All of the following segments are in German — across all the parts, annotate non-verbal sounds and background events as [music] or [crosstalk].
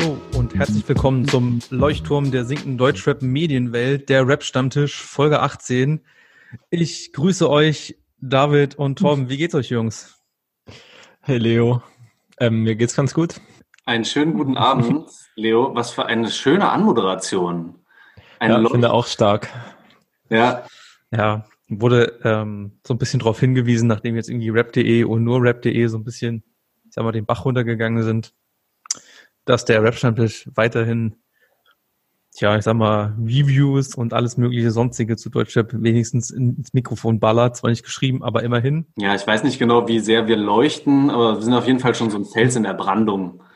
Hallo und herzlich willkommen zum Leuchtturm der sinkenden Deutschrap Medienwelt, der Rap Stammtisch Folge 18. Ich grüße euch, David und Torben. Wie geht's euch, Jungs? Hey Leo, ähm, mir geht's ganz gut. Einen schönen guten Abend, [laughs] Leo. Was für eine schöne Anmoderation. Ein ja, finde auch stark. Ja. Ja, wurde ähm, so ein bisschen darauf hingewiesen, nachdem jetzt irgendwie rap.de und nur rap.de so ein bisschen, ich sag mal, den Bach runtergegangen sind, dass der Rap-Stammtisch weiterhin, ja, ich sag mal, Reviews und alles mögliche sonstige zu Deutschrap wenigstens ins Mikrofon ballert. Zwar nicht geschrieben, aber immerhin. Ja, ich weiß nicht genau, wie sehr wir leuchten, aber wir sind auf jeden Fall schon so ein Fels in der Brandung. [laughs]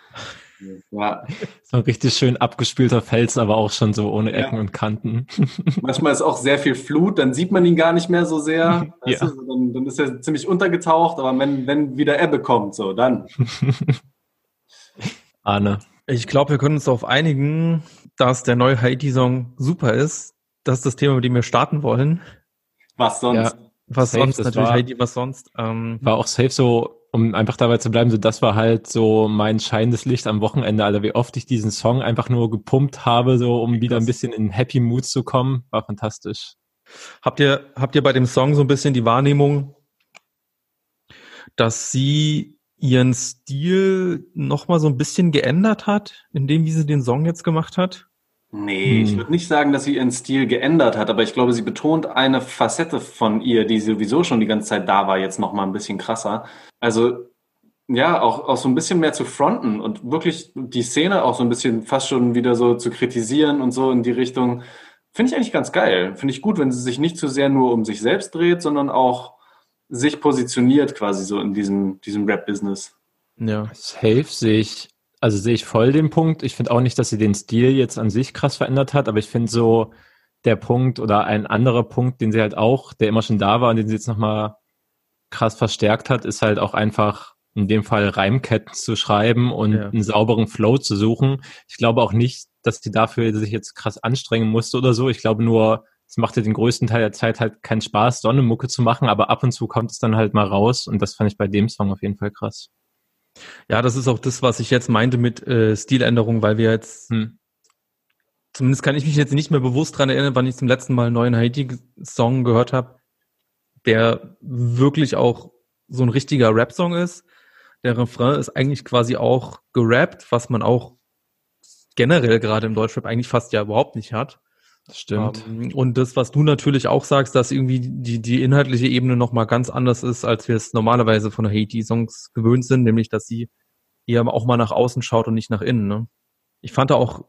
Ja. So ein richtig schön abgespielter Fels, aber auch schon so ohne Ecken ja. und Kanten. [laughs] Manchmal ist auch sehr viel Flut, dann sieht man ihn gar nicht mehr so sehr. Ja. Du, dann, dann, ist er ziemlich untergetaucht, aber wenn, wenn wieder Ebbe kommt, so, dann. [laughs] Arne. Ich glaube, wir können uns darauf einigen, dass der neue Haiti-Song super ist. Das ist das Thema, mit dem wir starten wollen. Was sonst? Ja, was safe, sonst, natürlich war, Haiti, was sonst. Ähm, war auch safe so, um einfach dabei zu bleiben, so das war halt so mein scheinendes Licht am Wochenende, Alter, wie oft ich diesen Song einfach nur gepumpt habe, so um wieder ein bisschen in Happy Mood zu kommen, war fantastisch. Habt ihr, habt ihr bei dem Song so ein bisschen die Wahrnehmung, dass sie ihren Stil nochmal so ein bisschen geändert hat, in dem, wie sie den Song jetzt gemacht hat? Nee, hm. ich würde nicht sagen, dass sie ihren Stil geändert hat, aber ich glaube, sie betont eine Facette von ihr, die sowieso schon die ganze Zeit da war, jetzt nochmal ein bisschen krasser. Also ja, auch, auch so ein bisschen mehr zu fronten und wirklich die Szene auch so ein bisschen fast schon wieder so zu kritisieren und so in die Richtung. Finde ich eigentlich ganz geil. Finde ich gut, wenn sie sich nicht zu sehr nur um sich selbst dreht, sondern auch sich positioniert quasi so in diesem, diesem Rap-Business. Ja, safe sehe ich, also sehe ich voll den Punkt. Ich finde auch nicht, dass sie den Stil jetzt an sich krass verändert hat, aber ich finde so der Punkt oder ein anderer Punkt, den sie halt auch, der immer schon da war und den sie jetzt nochmal krass verstärkt hat, ist halt auch einfach in dem Fall Reimketten zu schreiben und ja. einen sauberen Flow zu suchen. Ich glaube auch nicht, dass sie dafür sich jetzt krass anstrengen musste oder so. Ich glaube nur, es macht ja den größten Teil der Zeit halt keinen Spaß, Sonnemucke zu machen, aber ab und zu kommt es dann halt mal raus und das fand ich bei dem Song auf jeden Fall krass. Ja, das ist auch das, was ich jetzt meinte mit äh, Stiländerung, weil wir jetzt, hm. zumindest kann ich mich jetzt nicht mehr bewusst dran erinnern, wann ich zum letzten Mal einen neuen Haiti-Song gehört habe, der wirklich auch so ein richtiger Rap-Song ist. Der Refrain ist eigentlich quasi auch gerappt, was man auch generell gerade im Deutschrap eigentlich fast ja überhaupt nicht hat. Das stimmt. Um, ähm, und das, was du natürlich auch sagst, dass irgendwie die, die inhaltliche Ebene nochmal ganz anders ist, als wir es normalerweise von Haiti-Songs gewöhnt sind, nämlich, dass sie eher auch mal nach außen schaut und nicht nach innen. Ne? Ich fand da auch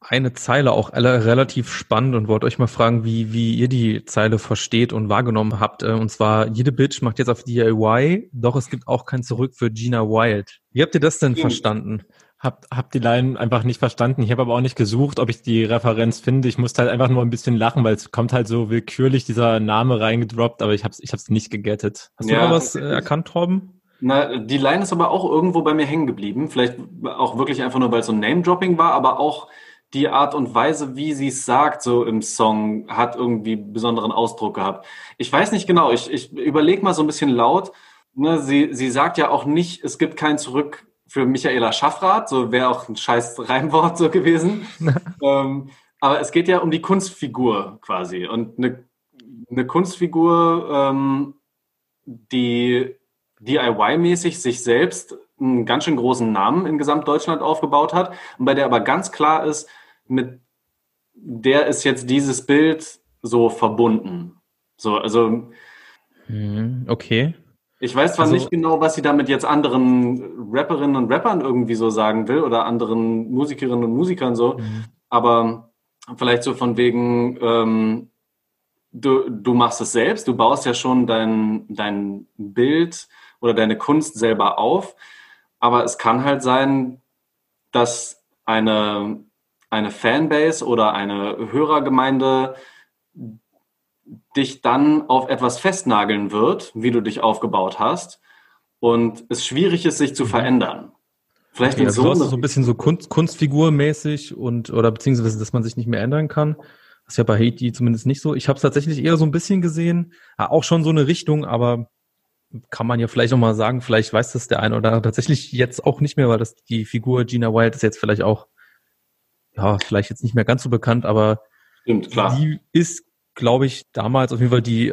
eine Zeile auch relativ spannend und wollte euch mal fragen, wie, wie ihr die Zeile versteht und wahrgenommen habt. Äh, und zwar, jede Bitch macht jetzt auf DIY, doch es gibt auch kein Zurück für Gina Wild. Wie habt ihr das denn verstanden? Hab, hab die Line einfach nicht verstanden. Ich habe aber auch nicht gesucht, ob ich die Referenz finde. Ich musste halt einfach nur ein bisschen lachen, weil es kommt halt so willkürlich dieser Name reingedroppt, aber ich habe es ich hab's nicht gegettet. Hast ja, du da was äh, erkannt, Torben? Na, die Line ist aber auch irgendwo bei mir hängen geblieben. Vielleicht auch wirklich einfach nur, weil es so ein Name-Dropping war, aber auch die Art und Weise, wie sie es sagt, so im Song, hat irgendwie besonderen Ausdruck gehabt. Ich weiß nicht genau, ich, ich überlege mal so ein bisschen laut. Ne, sie, sie sagt ja auch nicht, es gibt kein Zurück für Michaela Schaffrath, so wäre auch ein scheiß Reimwort so gewesen. [laughs] ähm, aber es geht ja um die Kunstfigur quasi. Und eine, eine Kunstfigur, ähm, die DIY-mäßig sich selbst einen ganz schön großen Namen in Gesamtdeutschland aufgebaut hat und bei der aber ganz klar ist, mit der ist jetzt dieses Bild so verbunden. So, also. Mhm, okay. Ich weiß zwar also, nicht genau, was sie damit jetzt anderen Rapperinnen und Rappern irgendwie so sagen will oder anderen Musikerinnen und Musikern so, mhm. aber vielleicht so von wegen, ähm, du, du machst es selbst, du baust ja schon dein, dein Bild oder deine Kunst selber auf, aber es kann halt sein, dass eine eine Fanbase oder eine Hörergemeinde dich dann auf etwas festnageln wird, wie du dich aufgebaut hast und es schwierig ist, sich zu verändern. Vielleicht okay, also so, so ein bisschen so Kunst, Kunstfigurmäßig und oder beziehungsweise, dass man sich nicht mehr ändern kann. Das ist ja bei Haiti zumindest nicht so. Ich habe es tatsächlich eher so ein bisschen gesehen, auch schon so eine Richtung, aber kann man ja vielleicht noch mal sagen, vielleicht weiß das der eine oder andere tatsächlich jetzt auch nicht mehr, weil das die Figur Gina Wild ist jetzt vielleicht auch ja vielleicht jetzt nicht mehr ganz so bekannt, aber Stimmt, klar. die ist, glaube ich, damals auf jeden Fall die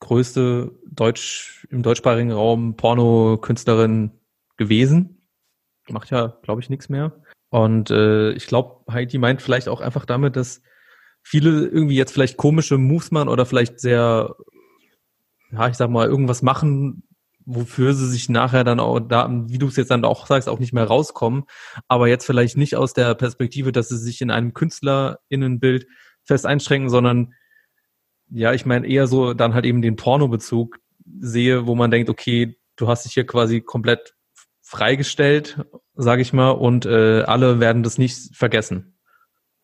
größte Deutsch im deutschsprachigen Raum Porno-Künstlerin gewesen. Macht ja, glaube ich, nichts mehr. Und äh, ich glaube, Heidi meint vielleicht auch einfach damit, dass viele irgendwie jetzt vielleicht komische Moves machen oder vielleicht sehr, ja, ich sag mal, irgendwas machen, wofür sie sich nachher dann auch da, wie du es jetzt dann auch sagst, auch nicht mehr rauskommen, aber jetzt vielleicht nicht aus der Perspektive, dass sie sich in einem KünstlerInnenbild fest einschränken, sondern ja, ich meine eher so dann halt eben den Porno-Bezug sehe, wo man denkt, okay, du hast dich hier quasi komplett freigestellt, sage ich mal, und äh, alle werden das nicht vergessen,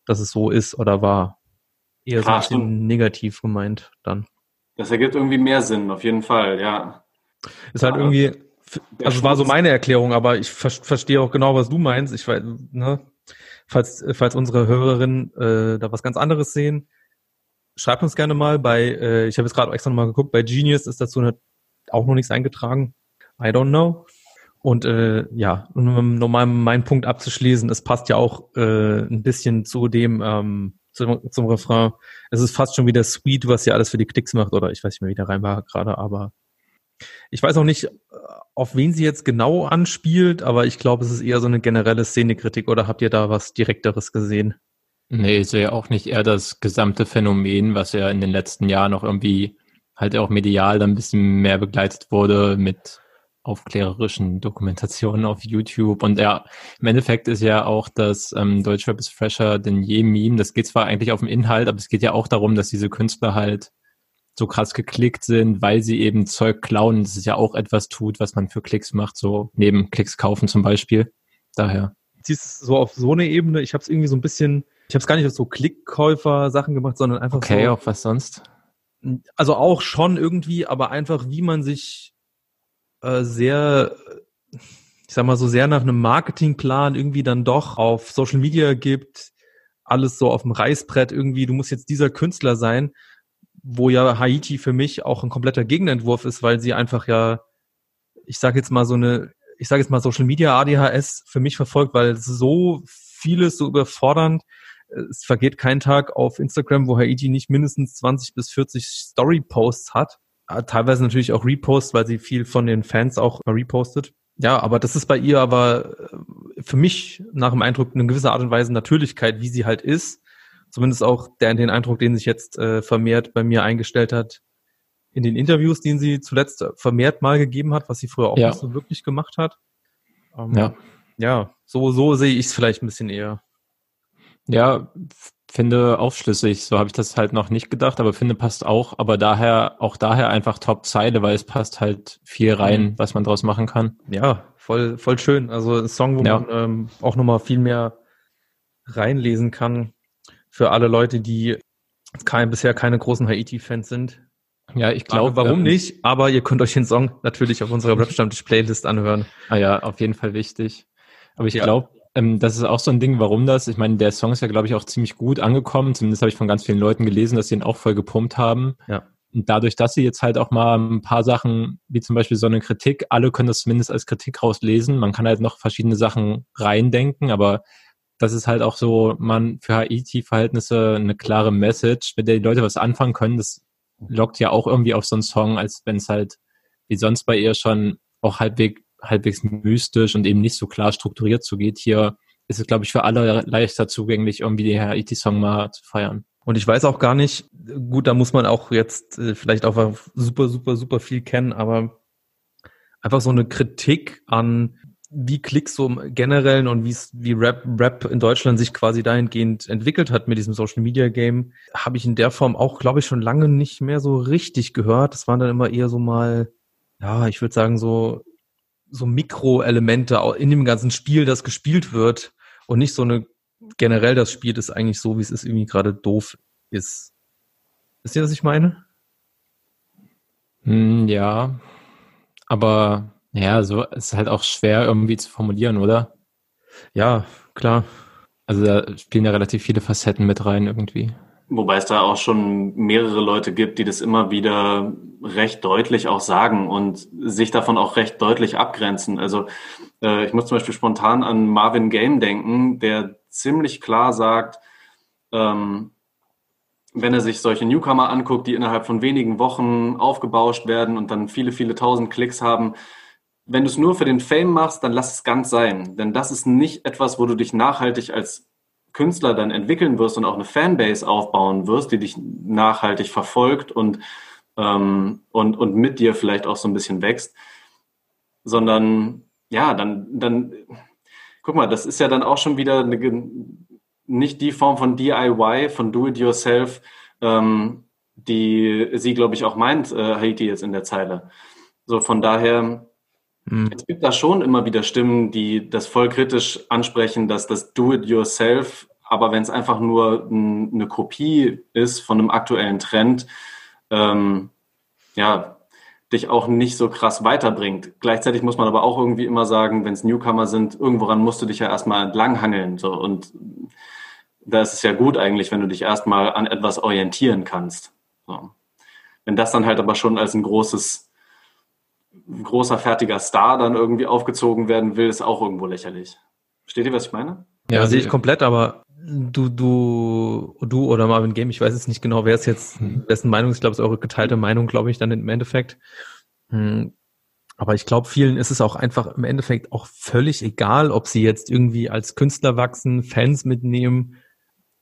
dass es so ist oder war. Eher so ein bisschen negativ gemeint dann. Das ergibt irgendwie mehr Sinn, auf jeden Fall, ja. Ist halt irgendwie, also war so meine Erklärung, aber ich ver verstehe auch genau, was du meinst. Ich weiß, ne, falls, falls unsere Hörerinnen äh, da was ganz anderes sehen, schreibt uns gerne mal. Bei, äh, ich habe jetzt gerade extra nochmal geguckt, bei Genius ist dazu eine, auch noch nichts eingetragen. I don't know. Und äh, ja, um nochmal meinen Punkt abzuschließen, es passt ja auch äh, ein bisschen zu dem, ähm, zum, zum Refrain. Es ist fast schon wieder sweet, was ja alles für die Klicks macht, oder ich weiß nicht mehr, wie der rein war gerade, aber ich weiß auch nicht, auf wen sie jetzt genau anspielt, aber ich glaube, es ist eher so eine generelle Szenekritik, oder habt ihr da was Direkteres gesehen? Nee, ich sehe auch nicht eher das gesamte Phänomen, was ja in den letzten Jahren noch irgendwie halt auch medial dann ein bisschen mehr begleitet wurde mit aufklärerischen Dokumentationen auf YouTube. Und ja, im Endeffekt ist ja auch das ähm, Deutschrap ist fresher denn je Meme. Das geht zwar eigentlich auf den Inhalt, aber es geht ja auch darum, dass diese Künstler halt so krass geklickt sind, weil sie eben Zeug klauen. Das ist ja auch etwas tut, was man für Klicks macht, so neben Klicks kaufen zum Beispiel. Daher. Siehst so auf so eine Ebene, ich habe es irgendwie so ein bisschen, ich habe es gar nicht auf so Klickkäufer-Sachen gemacht, sondern einfach okay, so. Okay, auch was sonst? Also auch schon irgendwie, aber einfach, wie man sich äh, sehr, ich sag mal so sehr nach einem Marketingplan irgendwie dann doch auf Social Media gibt, alles so auf dem Reißbrett irgendwie, du musst jetzt dieser Künstler sein, wo ja Haiti für mich auch ein kompletter Gegenentwurf ist, weil sie einfach ja, ich sage jetzt mal so eine, ich sage jetzt mal Social Media ADHS für mich verfolgt, weil so vieles so überfordernd, es vergeht kein Tag auf Instagram, wo Haiti nicht mindestens 20 bis 40 Story-Posts hat. Äh, teilweise natürlich auch Repost, weil sie viel von den Fans auch repostet. Ja, aber das ist bei ihr aber äh, für mich nach dem Eindruck eine gewisse Art und Weise Natürlichkeit, wie sie halt ist. Zumindest auch der, den Eindruck, den sich jetzt äh, vermehrt bei mir eingestellt hat in den Interviews, den sie zuletzt vermehrt mal gegeben hat, was sie früher auch ja. nicht so wirklich gemacht hat. Ähm, ja. Ja, so, so sehe ich es vielleicht ein bisschen eher. Ja, finde aufschlüssig. So habe ich das halt noch nicht gedacht, aber finde passt auch. Aber daher, auch daher einfach Top-Zeile, weil es passt halt viel rein, mhm. was man draus machen kann. Ja, voll, voll schön. Also ein Song, wo ja. man ähm, auch nochmal viel mehr reinlesen kann für alle Leute, die kein, bisher keine großen Haiti-Fans sind. Ja, ich glaube. Warum ähm, nicht? Aber ihr könnt euch den Song natürlich auf unserer Webstammtisch-Playlist anhören. Ah ja, auf jeden Fall wichtig. Aber ich ja. glaube, ähm, das ist auch so ein Ding, warum das, ich meine, der Song ist ja, glaube ich, auch ziemlich gut angekommen. Zumindest habe ich von ganz vielen Leuten gelesen, dass sie ihn auch voll gepumpt haben. Ja. Und dadurch, dass sie jetzt halt auch mal ein paar Sachen, wie zum Beispiel so eine Kritik, alle können das zumindest als Kritik rauslesen. Man kann halt noch verschiedene Sachen reindenken, aber das ist halt auch so, man für Haiti-Verhältnisse eine klare Message, mit der die Leute was anfangen können. Das lockt ja auch irgendwie auf so einen Song, als wenn es halt wie sonst bei ihr schon auch halbwegs halbwegs mystisch und eben nicht so klar strukturiert zugeht. Hier ist es, glaube ich, für alle leichter zugänglich, irgendwie den Haiti-Song mal zu feiern. Und ich weiß auch gar nicht, gut, da muss man auch jetzt äh, vielleicht auch super, super, super viel kennen, aber einfach so eine Kritik an wie Klicks so im Generellen und wie wie Rap, Rap in Deutschland sich quasi dahingehend entwickelt hat mit diesem Social Media Game, habe ich in der Form auch, glaube ich, schon lange nicht mehr so richtig gehört. Das waren dann immer eher so mal, ja, ich würde sagen, so so Mikroelemente in dem ganzen Spiel, das gespielt wird und nicht so eine generell das Spiel ist eigentlich so, wie es ist, irgendwie gerade doof ist. Wisst ihr, was ich meine? Hm, ja, aber ja, so ist halt auch schwer irgendwie zu formulieren, oder? Ja, klar. Also da spielen ja relativ viele Facetten mit rein irgendwie. Wobei es da auch schon mehrere Leute gibt, die das immer wieder recht deutlich auch sagen und sich davon auch recht deutlich abgrenzen. Also äh, ich muss zum Beispiel spontan an Marvin Game denken, der ziemlich klar sagt, ähm, wenn er sich solche Newcomer anguckt, die innerhalb von wenigen Wochen aufgebauscht werden und dann viele, viele tausend Klicks haben, wenn du es nur für den Fame machst, dann lass es ganz sein. Denn das ist nicht etwas, wo du dich nachhaltig als Künstler dann entwickeln wirst und auch eine Fanbase aufbauen wirst, die dich nachhaltig verfolgt und, ähm, und, und mit dir vielleicht auch so ein bisschen wächst, sondern ja, dann, dann, guck mal, das ist ja dann auch schon wieder eine, nicht die Form von DIY, von Do-it-yourself, ähm, die sie, glaube ich, auch meint, äh, Haiti jetzt in der Zeile. So, von daher. Es gibt da schon immer wieder Stimmen, die das voll kritisch ansprechen, dass das Do-it-yourself, aber wenn es einfach nur ein, eine Kopie ist von einem aktuellen Trend, ähm, ja, dich auch nicht so krass weiterbringt. Gleichzeitig muss man aber auch irgendwie immer sagen, wenn es Newcomer sind, irgendworan musst du dich ja erstmal entlanghangeln. So. Und da ist es ja gut eigentlich, wenn du dich erstmal an etwas orientieren kannst. So. Wenn das dann halt aber schon als ein großes, ein großer fertiger Star dann irgendwie aufgezogen werden will, ist auch irgendwo lächerlich. Versteht ihr, was ich meine? Ja, ja sehe ich komplett, aber du, du, du oder Marvin Game, ich weiß jetzt nicht genau, wer ist jetzt, hm. wessen Meinung ist, ich glaube, es ist eure geteilte Meinung, glaube ich, dann im Endeffekt. Hm. Aber ich glaube, vielen ist es auch einfach im Endeffekt auch völlig egal, ob sie jetzt irgendwie als Künstler wachsen, Fans mitnehmen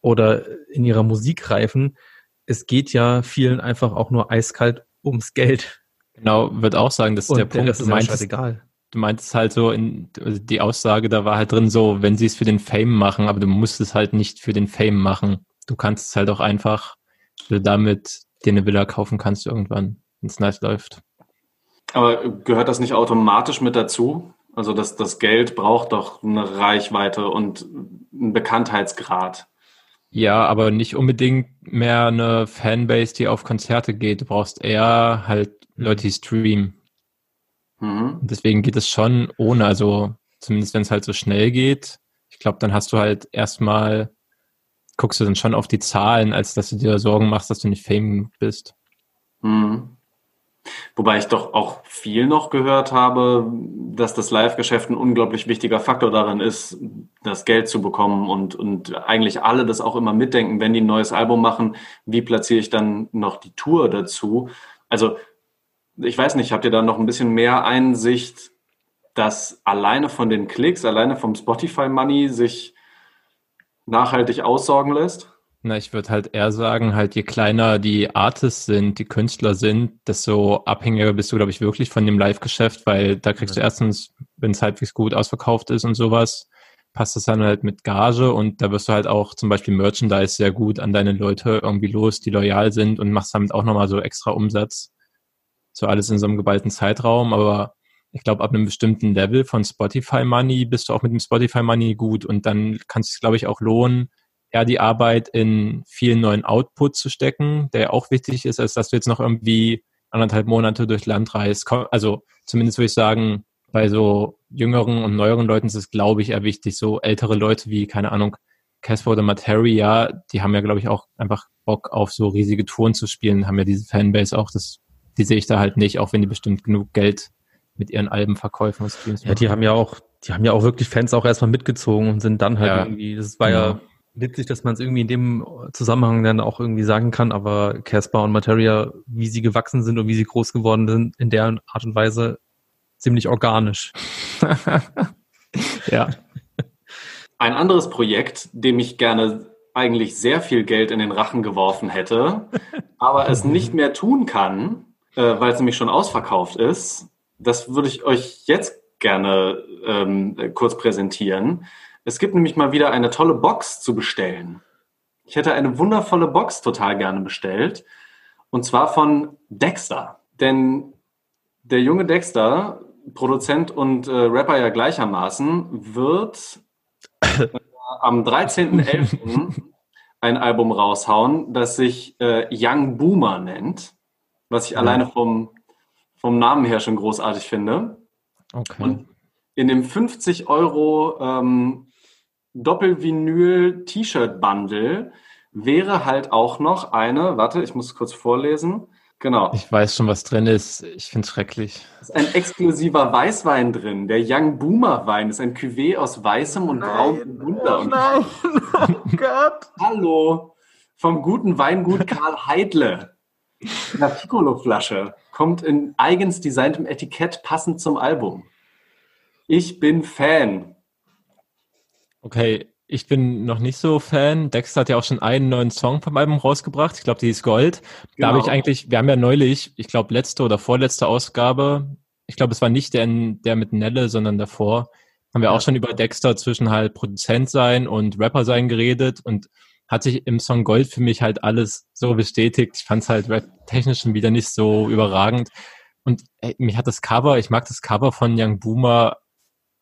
oder in ihrer Musik reifen. Es geht ja vielen einfach auch nur eiskalt ums Geld. Genau, würde auch sagen, das ist Und der Punkt. Das ist du meintest, egal. Du meintest halt so, in, also die Aussage, da war halt drin so, wenn sie es für den Fame machen, aber du musst es halt nicht für den Fame machen. Du kannst es halt auch einfach, du damit dir eine Villa kaufen kannst irgendwann, wenn es nice läuft. Aber gehört das nicht automatisch mit dazu? Also das, das Geld braucht doch eine Reichweite und einen Bekanntheitsgrad. Ja, aber nicht unbedingt mehr eine Fanbase, die auf Konzerte geht. Du brauchst eher halt Leute, die streamen. Mhm. Deswegen geht es schon ohne, also zumindest wenn es halt so schnell geht. Ich glaube, dann hast du halt erstmal, guckst du dann schon auf die Zahlen, als dass du dir Sorgen machst, dass du nicht Fame bist. Mhm. Wobei ich doch auch viel noch gehört habe, dass das Live-Geschäft ein unglaublich wichtiger Faktor darin ist, das Geld zu bekommen und, und eigentlich alle das auch immer mitdenken, wenn die ein neues Album machen, wie platziere ich dann noch die Tour dazu? Also ich weiß nicht, habt ihr da noch ein bisschen mehr Einsicht, dass alleine von den Klicks, alleine vom Spotify Money sich nachhaltig aussorgen lässt? Na, ich würde halt eher sagen, halt je kleiner die Artists sind, die Künstler sind, desto abhängiger bist du, glaube ich, wirklich von dem Live-Geschäft, weil da kriegst du erstens, wenn es halbwegs gut ausverkauft ist und sowas, passt das dann halt mit Gage und da wirst du halt auch zum Beispiel Merchandise sehr gut an deine Leute irgendwie los, die loyal sind und machst damit auch nochmal so extra Umsatz. So alles in so einem geballten Zeitraum, aber ich glaube, ab einem bestimmten Level von Spotify Money bist du auch mit dem Spotify Money gut und dann kannst du es, glaube ich, auch lohnen, eher die Arbeit in vielen neuen Output zu stecken, der auch wichtig ist, als dass du jetzt noch irgendwie anderthalb Monate durch Land reist. Also zumindest würde ich sagen, bei so jüngeren und neueren Leuten ist es, glaube ich, eher wichtig. So ältere Leute wie, keine Ahnung, Casper oder Materia, die haben ja, glaube ich, auch einfach Bock auf so riesige Touren zu spielen, haben ja diese Fanbase auch. Das, die sehe ich da halt nicht, auch wenn die bestimmt genug Geld mit ihren Albenverkäufen und Streams Ja, die haben ja auch, die haben ja auch wirklich Fans auch erstmal mitgezogen und sind dann halt ja, irgendwie, das war genau. ja witzig, dass man es irgendwie in dem Zusammenhang dann auch irgendwie sagen kann, aber Casper und Materia, wie sie gewachsen sind und wie sie groß geworden sind, in der Art und Weise ziemlich organisch. [laughs] ja. Ein anderes Projekt, dem ich gerne eigentlich sehr viel Geld in den Rachen geworfen hätte, aber es [laughs] nicht mehr tun kann, äh, weil es nämlich schon ausverkauft ist, das würde ich euch jetzt gerne ähm, kurz präsentieren. Es gibt nämlich mal wieder eine tolle Box zu bestellen. Ich hätte eine wundervolle Box total gerne bestellt. Und zwar von Dexter. Denn der junge Dexter, Produzent und äh, Rapper ja gleichermaßen, wird [coughs] am 13.11. ein Album raushauen, das sich äh, Young Boomer nennt, was ich alleine vom, vom Namen her schon großartig finde. Okay. Und in dem 50 Euro ähm, Doppelvinyl-T-Shirt-Bundle wäre halt auch noch eine, warte, ich muss es kurz vorlesen. Genau. Ich weiß schon, was drin ist. Ich finde es schrecklich. Es ist ein exklusiver Weißwein drin. Der Young Boomer Wein ist ein Cuvée aus weißem und braunem Wunder. Und oh Gott. Hallo, vom guten Weingut Karl Heidle. In einer Piccolo-Flasche. Kommt in eigens designtem Etikett passend zum Album. Ich bin Fan. Okay, ich bin noch nicht so Fan. Dexter hat ja auch schon einen neuen Song vom Album rausgebracht. Ich glaube, die ist Gold. Da habe Genau. ich eigentlich, wir haben ja neulich, ich glaube, letzte oder vorletzte Ausgabe, ich glaube, es war nicht der, der mit Nelle, sondern davor, haben wir auch schon über Dexter zwischen halt Produzent sein und Rapper sein geredet und hat sich im Song Gold für mich halt alles so bestätigt. Ich fand es halt rap-technisch schon wieder nicht so überragend. Und ey, mich hat das Cover, ich mag das Cover von Young Boomer,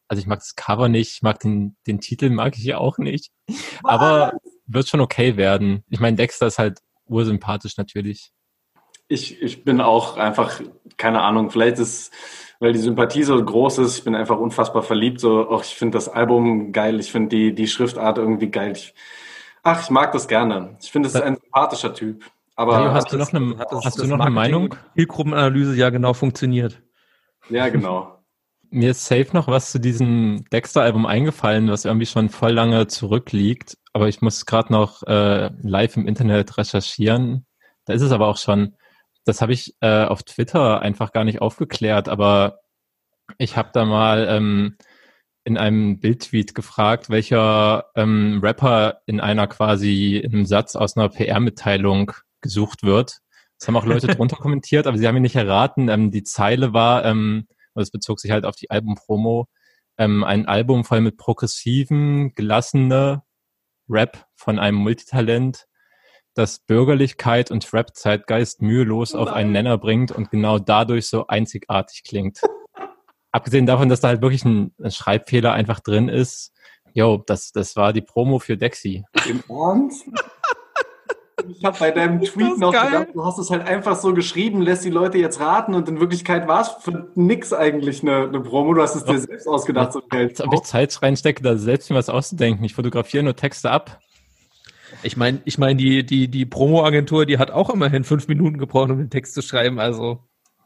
also ich mag das Cover nicht, ich mag den, den Titel mag ich ja auch nicht. Aber wird schon okay werden. Ich meine, Dexter ist halt ursympathisch natürlich. Ich, ich bin auch einfach, keine Ahnung, vielleicht ist, weil die Sympathie so groß ist, ich bin einfach unfassbar verliebt. So, auch ich finde das Album geil, ich finde die, die Schriftart irgendwie geil. Ich, ach, ich mag das gerne. Ich finde, es ist ein sympathischer Typ. Aber Mario, hast du noch eine, Hat das- hast du noch eine Meinung? Zielgruppenanalyse ja genau funktioniert. ja, genau. Mir ist safe noch was zu diesem Dexter-Album eingefallen, was irgendwie schon voll lange zurückliegt. Aber ich muss gerade noch äh, live im Internet recherchieren. Da ist es aber auch schon. Das habe ich äh, auf Twitter einfach gar nicht aufgeklärt. Aber ich habe da mal ähm, in einem Bildtweet gefragt, welcher ähm, Rapper in einer quasi in einem Satz aus einer PR-Mitteilung gesucht wird. Das haben auch Leute [laughs] drunter kommentiert, aber sie haben ihn nicht erraten. Ähm, die Zeile war, ähm, und es bezog sich halt auf die Albumpromo, ähm, ein Album voll mit progressiven, gelassene Rap von einem Multitalent, das Bürgerlichkeit und Rap-Zeitgeist mühelos auf einen Nenner bringt und genau dadurch so einzigartig klingt. Abgesehen davon, dass da halt wirklich ein, ein Schreibfehler einfach drin ist. Jo, das, das war die Promo für Dexy. Im Ernst? Ich habe bei deinem Tweet noch geil. gedacht, du hast es halt einfach so geschrieben, lässt die Leute jetzt raten und in Wirklichkeit war es für nix eigentlich eine, eine Promo. Du hast es dir selbst ausgedacht. So Als ob ich Zeit reinstecke, da selbst mir was auszudenken. Ich fotografiere nur Texte ab. Ich meine, ich meine, die, die, die Promo-Agentur, die hat auch immerhin fünf Minuten gebraucht, um den Text zu schreiben. Also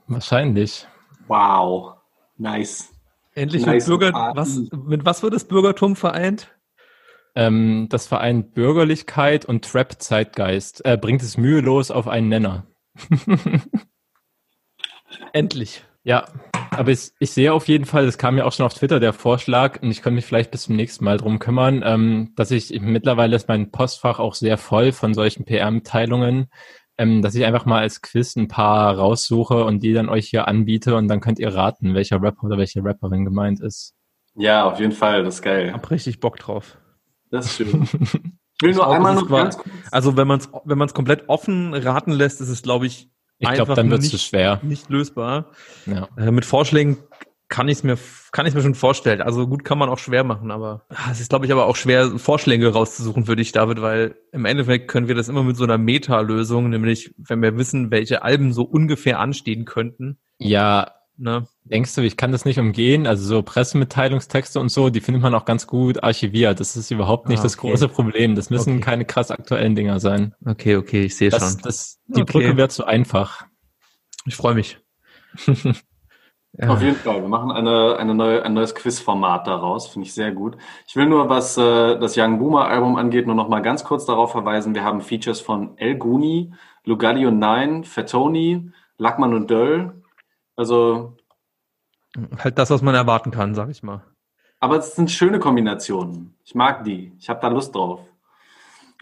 Wahrscheinlich. Wow. Nice. endlich Nice mit Bürger, was, mit was wird das Bürgertum vereint? Ähm, das vereint Bürgerlichkeit und Trap-Zeitgeist. Äh, bringt es mühelos auf einen Nenner. [laughs] Endlich. Ja, aber ich, ich sehe auf jeden Fall, das kam ja auch schon auf Twitter der Vorschlag, und ich könnte mich vielleicht bis zum nächsten Mal drum kümmern, ähm, dass ich mittlerweile ist mein Postfach auch sehr voll von solchen PR-Mitteilungen, ähm, dass ich einfach mal als Quiz ein paar raussuche und die dann euch hier anbiete und dann könnt ihr raten, welcher Rapper oder welche Rapperin gemeint ist. Ja, auf jeden Fall. Das ist geil. Hab richtig Bock drauf. Das ist [laughs] schön. Ich will nur einmal noch ganz kurz. Also wenn man es wenn man's komplett offen raten lässt, ist es, glaube ich, Ich glaube, Einfach dann wird es nicht- zu schwer. nicht lösbar. Ja. Äh, mit Vorschlägen kann ich es mir kann ich mir schon vorstellen. Also gut kann man auch schwer machen, aber ah, es ist glaube ich aber auch schwer Vorschläge rauszusuchen für dich, David, weil im Endeffekt können wir das immer mit so einer Meta-Lösung, nämlich wenn wir wissen, welche Alben so ungefähr anstehen könnten. ja, Ne? denkst du, ich kann das nicht umgehen? Also so Pressemitteilungstexte und so, die findet man auch ganz gut archiviert. Das ist überhaupt nicht Ah, das okay. große Problem. Das müssen Okay. keine krass aktuellen Dinger sein. Okay, okay, ich sehe Das, schon. das, die Okay. Brücke wird zu einfach. Ich freue mich. [laughs] ja. Auf jeden Fall. Wir machen eine, eine neue, ein neues Quizformat daraus. Finde ich sehr gut. Ich will nur, was äh, das Young Boomer Album angeht, nur noch mal ganz kurz darauf verweisen. Wir haben Features von El Guni, Lugardio 9, Fettoni, Lackmann und Döll. Also, halt das, was man erwarten kann, sag ich mal. aber es sind schöne Kombinationen. Ich mag die. Ich habe da Lust drauf.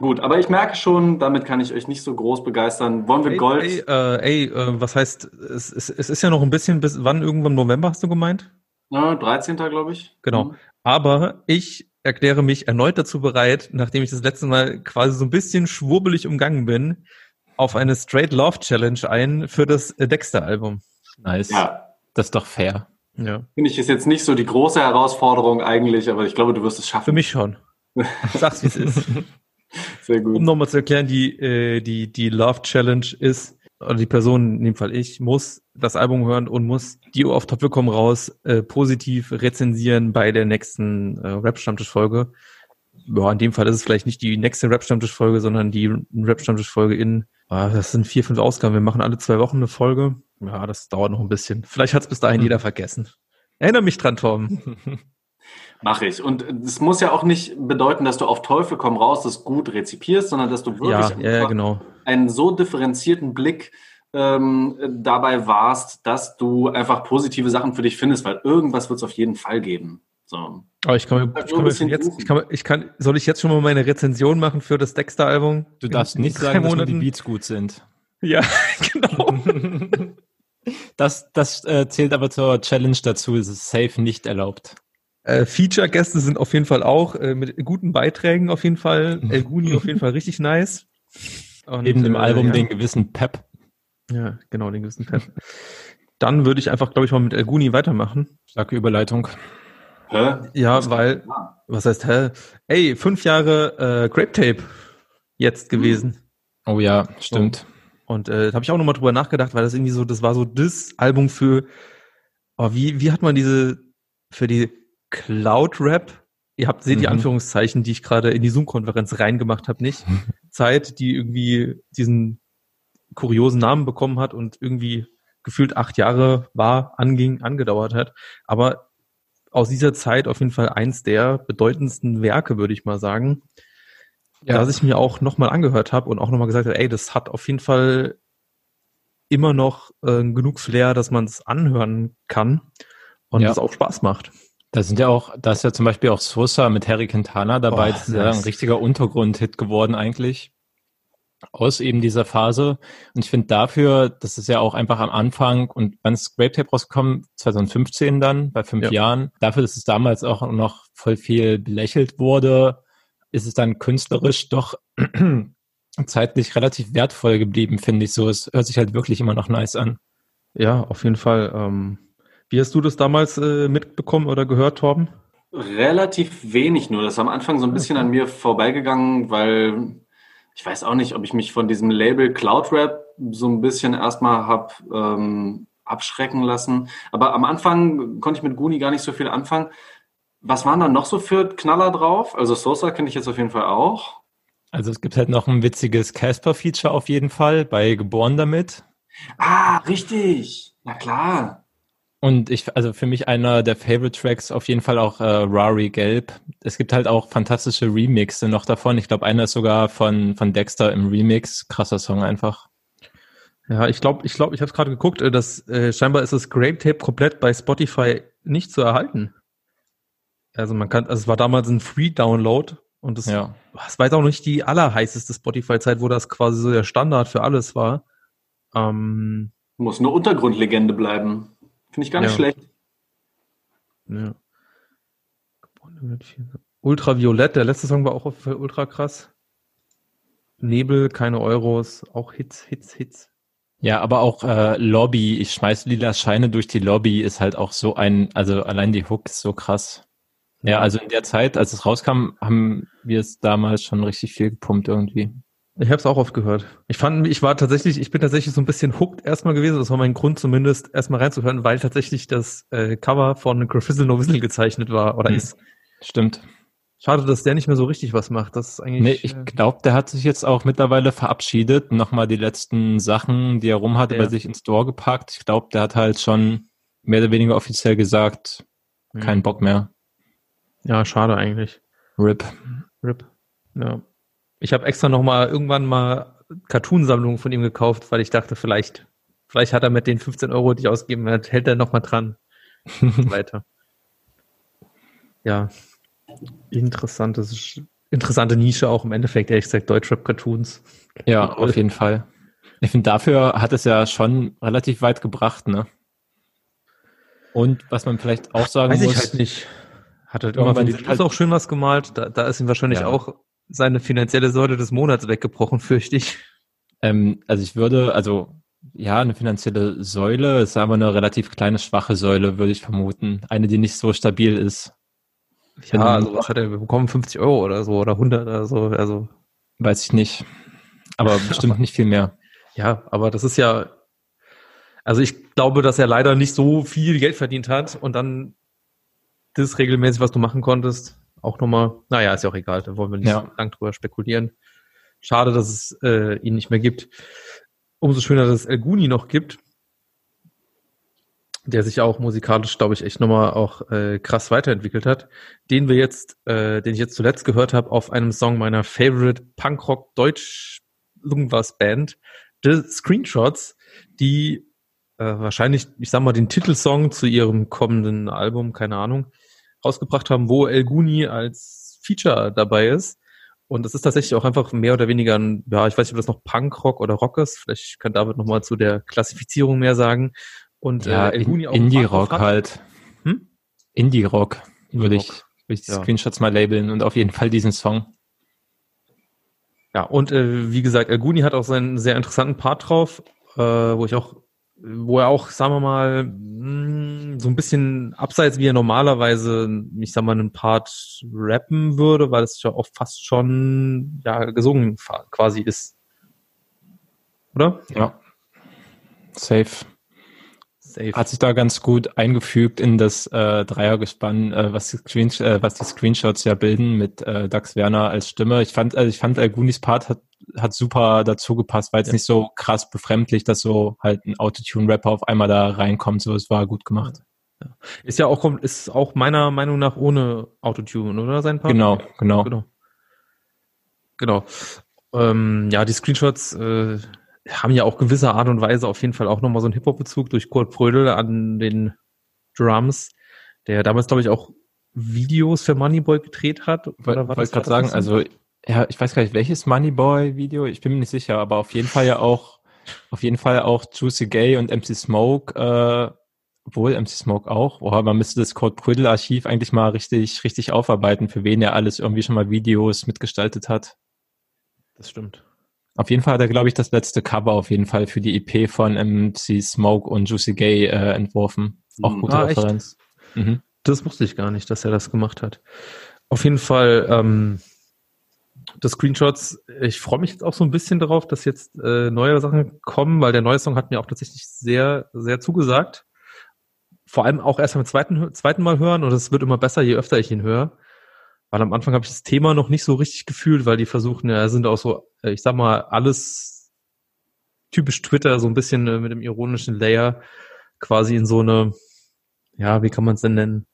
Gut, aber ich merke schon, damit kann ich euch nicht so groß begeistern. Wollen wir Ey, Gold? ey, äh, ey äh, was heißt, es, es, es ist ja noch ein bisschen bis wann irgendwann November hast du gemeint? Ja, 13. glaube ich. Genau. Mhm. Aber ich erkläre mich erneut dazu bereit, nachdem ich das letzte Mal quasi so ein bisschen schwurbelig umgangen bin, auf eine Straight Love Challenge ein für das Dexter-Album. Nice. Ja, Das ist doch fair. Ja. finde ich, ist jetzt nicht so die große Herausforderung eigentlich, aber ich glaube, du wirst es schaffen. Für mich schon. [laughs] Sag's, wie es ist. [laughs] Sehr gut. Um nochmal zu erklären, die, äh, die, die Love Challenge ist, oder die Person, in dem Fall ich, muss das Album hören und muss die auf Top kommen raus äh, positiv rezensieren bei der nächsten äh, Rap-Stammtisch-Folge. Ja, in dem Fall ist es vielleicht nicht die nächste Rap-Stammtisch-Folge, sondern die Rap-Stammtisch-Folge in, ah, das sind vier, fünf Ausgaben. Wir machen alle zwei Wochen eine Folge. Ja, das dauert noch ein bisschen. Vielleicht hat es bis dahin [laughs] jeder vergessen. Erinnere mich dran, Torben. [laughs] Mache ich. Und es muss ja auch nicht bedeuten, dass du auf Teufel komm raus das gut rezipierst, sondern dass du wirklich Ja, ja, genau. einen so differenzierten Blick ähm, dabei warst, dass du einfach positive Sachen für dich findest, weil irgendwas wird es auf jeden Fall geben. So. Aber ich kann mir, ich ein kann mir jetzt, ich kann, ich kann, soll ich jetzt schon mal meine Rezension machen für das Dexter-Album? Du darfst nicht sagen, dass nur Monaten? die Beats gut sind. Ja, [laughs] genau. Das, das äh, zählt aber zur Challenge dazu. Es ist safe nicht erlaubt. Äh, Feature-Gäste sind auf jeden Fall auch äh, mit guten Beiträgen auf jeden Fall. El Guni auf jeden Fall richtig nice. Und, Neben dem äh, Album ja. den gewissen Pep. Ja, genau, den gewissen Pep. Dann würde ich einfach, glaube ich, mal mit El Guni weitermachen. Starke Überleitung. Hä? Ja, weil, was heißt, hä? Ey, fünf Jahre äh, Grape Tape jetzt gewesen. Oh ja, stimmt. Und äh, da habe ich auch nochmal drüber nachgedacht, weil das irgendwie so, das war so das Album für, oh, wie, wie hat man diese, für die Cloud-Rap, ihr habt, seht die Mhm. Anführungszeichen, die ich gerade in die Zoom-Konferenz reingemacht habe, nicht? [laughs] Zeit, die irgendwie diesen kuriosen Namen bekommen hat und irgendwie gefühlt acht Jahre war, anging, angedauert hat. Aber aus dieser Zeit auf jeden Fall eins der bedeutendsten Werke, würde ich mal sagen. Ja. Dass ich mir auch nochmal angehört habe und auch nochmal gesagt habe, ey, das hat auf jeden Fall immer noch äh, genug Flair, dass man es anhören kann und Ja. es auch Spaß macht. Da sind ja auch, da ist ja zum Beispiel auch Sosa mit Harry Quintana dabei. Oh, das ist ja nice. ein richtiger Untergrundhit geworden eigentlich. Aus eben dieser Phase. Und ich finde dafür, das ist ja auch einfach am Anfang und wann ist Grape Tape rausgekommen? 2015 dann, bei fünf Ja. Jahren. Dafür, dass es damals auch noch voll viel belächelt wurde, ist es dann künstlerisch doch [clears throat] zeitlich relativ wertvoll geblieben, finde ich so. Es hört sich halt wirklich immer noch nice an. Ja, auf jeden Fall. Ähm, wie hast du das damals äh, mitbekommen oder gehört, Torben? Relativ wenig nur. Das ist am Anfang so ein bisschen an mir vorbeigegangen, weil ich weiß auch nicht, ob ich mich von diesem Label Cloud Rap so ein bisschen erstmal hab ähm, abschrecken lassen. Aber am Anfang konnte ich mit Guni gar nicht so viel anfangen. Was waren da noch so für Knaller drauf? Also Sosa kenne ich jetzt auf jeden Fall auch. Also es gibt halt noch ein witziges Casper-Feature auf jeden Fall bei Geboren damit. Ah, richtig. Na klar. Und ich, also für mich einer der Favorite Tracks auf jeden Fall auch äh, Rari Gelb. Es gibt halt auch fantastische Remixe noch davon. Ich glaube, einer ist sogar von, von Dexter im Remix. Krasser Song einfach. Ja, ich glaube, ich glaube, ich habe gerade geguckt, äh, dass äh, scheinbar ist das Grape Tape komplett bei Spotify nicht zu erhalten. Also man kann, also es war damals ein Free Download und das, Ja. es war jetzt auch nicht die allerheißeste Spotify-Zeit, wo das quasi so der Standard für alles war. Ähm, Muss eine Untergrundlegende bleiben. Finde ich gar nicht Ja. schlecht. ja. Ultraviolett, der letzte Song war auch auf ultra krass. Nebel, keine Euros, auch Hits, Hits, Hits. Ja, aber auch äh, Lobby, ich schmeiß lila Scheine durch die Lobby, ist halt auch so ein, also allein die Hook ist so krass. Ja, also in der Zeit, als es rauskam, haben wir es damals schon richtig viel gepumpt irgendwie. Ich habe es auch oft gehört. Ich fand, ich war tatsächlich, ich bin tatsächlich so ein bisschen hooked erstmal gewesen. Das war mein Grund zumindest, erstmal reinzuhören, weil tatsächlich das äh, Cover von Grafizzle No Whistle gezeichnet war oder Hm. ist. Stimmt. Schade, dass der nicht mehr so richtig was macht. Das ist eigentlich. Nee, ich äh, glaube, der hat sich jetzt auch mittlerweile verabschiedet, nochmal die letzten Sachen, die er rum hatte, Ja. bei sich ins Store gepackt. Ich glaube, der hat halt schon mehr oder weniger offiziell gesagt, hm. kein Bock mehr. Ja, schade eigentlich. RIP. Rip. Ja. Ich habe extra noch mal irgendwann mal Cartoon-Sammlungen von ihm gekauft, weil ich dachte, vielleicht, vielleicht hat er mit den 15 Euro, die ich ausgeben werde, hält er noch mal dran. [laughs] Weiter. Ja. Interessantes, interessante Nische auch im Endeffekt, ehrlich gesagt, Deutschrap-Cartoons. Ja, auf jeden Fall. Ich finde, dafür hat es ja schon relativ weit gebracht, ne? Und was man vielleicht auch sagen Weiß muss, ich halt nicht. Hat halt Irgendwann die halt- auch schön was gemalt. Da, da ist ihm wahrscheinlich Ja. auch seine finanzielle Säule des Monats weggebrochen, fürchte ich. ähm, also ich würde, also ja, eine finanzielle Säule ist aber eine relativ kleine, schwache Säule, würde ich vermuten. Eine, die nicht so stabil ist. Ja, also was hat er bekommen? 50 Euro oder so oder 100 oder so. Also Weiß ich nicht. Aber [laughs] bestimmt nicht viel mehr. Ja, aber das ist ja, also ich glaube, dass er leider nicht so viel Geld verdient hat und dann das regelmäßig, was du machen konntest, auch nochmal, naja, ist ja auch egal, da wollen wir nicht Ja. lang drüber spekulieren. Schade, dass es äh, ihn nicht mehr gibt. Umso schöner, dass es El Guni noch gibt, der sich auch musikalisch, glaube ich, echt nochmal auch äh, krass weiterentwickelt hat, den wir jetzt, äh, den ich jetzt zuletzt gehört habe auf einem Song meiner Favorite Punkrock Deutsch irgendwas Band, The Screenshots, die äh, wahrscheinlich, ich sag mal, den Titelsong zu ihrem kommenden Album, keine Ahnung, rausgebracht haben, wo El Guni als Feature dabei ist. Und das ist tatsächlich auch einfach mehr oder weniger ein, ja, ich weiß nicht, ob das noch Punkrock oder Rock ist. Vielleicht kann David nochmal zu der Klassifizierung mehr sagen. Und Ja, äh, El Guni auch Indie-Rock halt. Hm? Indie-Rock würde ich, würde ich die Ja. Screenshots mal labeln und auf jeden Fall diesen Song. Ja, und äh, wie gesagt, El Guni hat auch seinen sehr interessanten Part drauf, äh, wo ich auch, wo er auch, sagen wir mal, mh, so ein bisschen abseits, wie er normalerweise, ich sag mal, einen Part rappen würde, weil es ja auch fast schon ja gesungen quasi ist. Oder? Ja. Safe. Safe. Hat sich da ganz gut eingefügt in das äh, Dreiergespann, äh, was, die Screen, äh, was die Screenshots ja bilden mit äh, Dax Werner als Stimme. Ich fand, also ich fand Algunis Part hat, hat super dazu gepasst, weil es Ja. nicht so krass befremdlich, dass so halt ein Autotune-Rapper auf einmal da reinkommt. So, es war gut gemacht. Ist ja auch, kommt- ist auch meiner Meinung nach ohne Autotune, oder? Sein Part? Genau, genau. Genau. Genau. Ähm, ja, die Screenshots äh, haben ja auch gewisser Art und Weise auf jeden Fall auch nochmal so einen Hip-Hop-Bezug durch Kurt Brödel an den Drums, der damals, glaube ich, auch Videos für Moneyboy gedreht hat. Ich wollte war gerade sagen, 2000? also ja, ich weiß gar nicht, welches Moneyboy-Video, ich bin mir nicht sicher, aber auf jeden Fall ja auch, auf jeden Fall auch Juicy Gay und MC Smoke, äh, wohl MC Smoke auch. Boah, man müsste das Code Prüdel Archiv eigentlich mal richtig, richtig aufarbeiten, für wen er alles irgendwie schon mal Videos mitgestaltet hat. Das stimmt. Auf jeden Fall hat er, glaube ich, das letzte Cover auf jeden Fall für die EP von MC Smoke und Juicy Gay äh, entworfen. Auch Mhm. gute Ah? Referenz. Mhm. Das wusste ich gar nicht, dass er das gemacht hat. Auf jeden Fall, ähm, das Screenshots, ich freue mich jetzt auch so ein bisschen darauf, dass jetzt äh, neue Sachen kommen, weil der neue Song hat mir auch tatsächlich sehr, sehr zugesagt. Vor allem auch erst beim zweiten, zweiten Mal hören und es wird immer besser, je öfter ich ihn höre. Weil am Anfang habe ich das Thema noch nicht so richtig gefühlt, weil die versuchen, ja, sind auch so, äh, ich sag mal, alles typisch Twitter, so ein bisschen äh, mit dem ironischen Layer quasi in so eine, ja, wie kann man es denn nennen?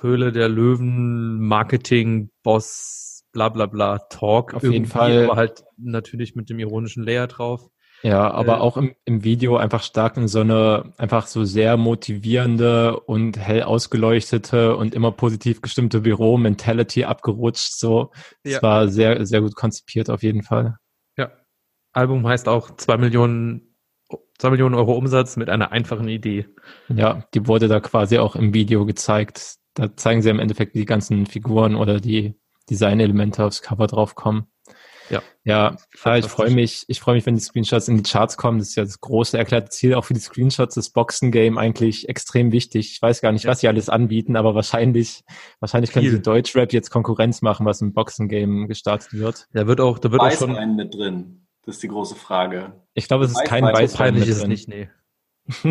Höhle der Löwen, Marketing, Boss, bla bla bla, Talk. Auf jeden Fall. Aber halt natürlich mit dem ironischen Layer drauf. Ja, aber Äh, auch im, im Video einfach stark in so eine einfach so sehr motivierende und hell ausgeleuchtete und immer positiv gestimmte Büro-Mentality abgerutscht. So, es Ja. war sehr, sehr gut konzipiert auf jeden Fall. Ja. Album heißt auch zwei Millionen, zwei Millionen Euro Umsatz mit einer einfachen Idee. Ja, die wurde da quasi auch im Video gezeigt. Da zeigen sie im Endeffekt, wie die ganzen Figuren oder die Designelemente aufs Cover draufkommen. Ja. Ja, ja ich freue mich, ich freue mich, wenn die Screenshots in die Charts kommen. Das ist ja das große erklärte Ziel auch für die Screenshots des Boxen-Game eigentlich extrem wichtig. Ich weiß gar nicht, Ja. was sie alles anbieten, aber wahrscheinlich, wahrscheinlich können sie Deutschrap jetzt Konkurrenz machen, was im Boxen-Game gestartet wird. Da wird auch, da wird auch schon, Weißwein mit drin. Das ist die große Frage. Ich glaube, es ist kein Weißwein, Weißwein mit drin. nicht, nee. [laughs]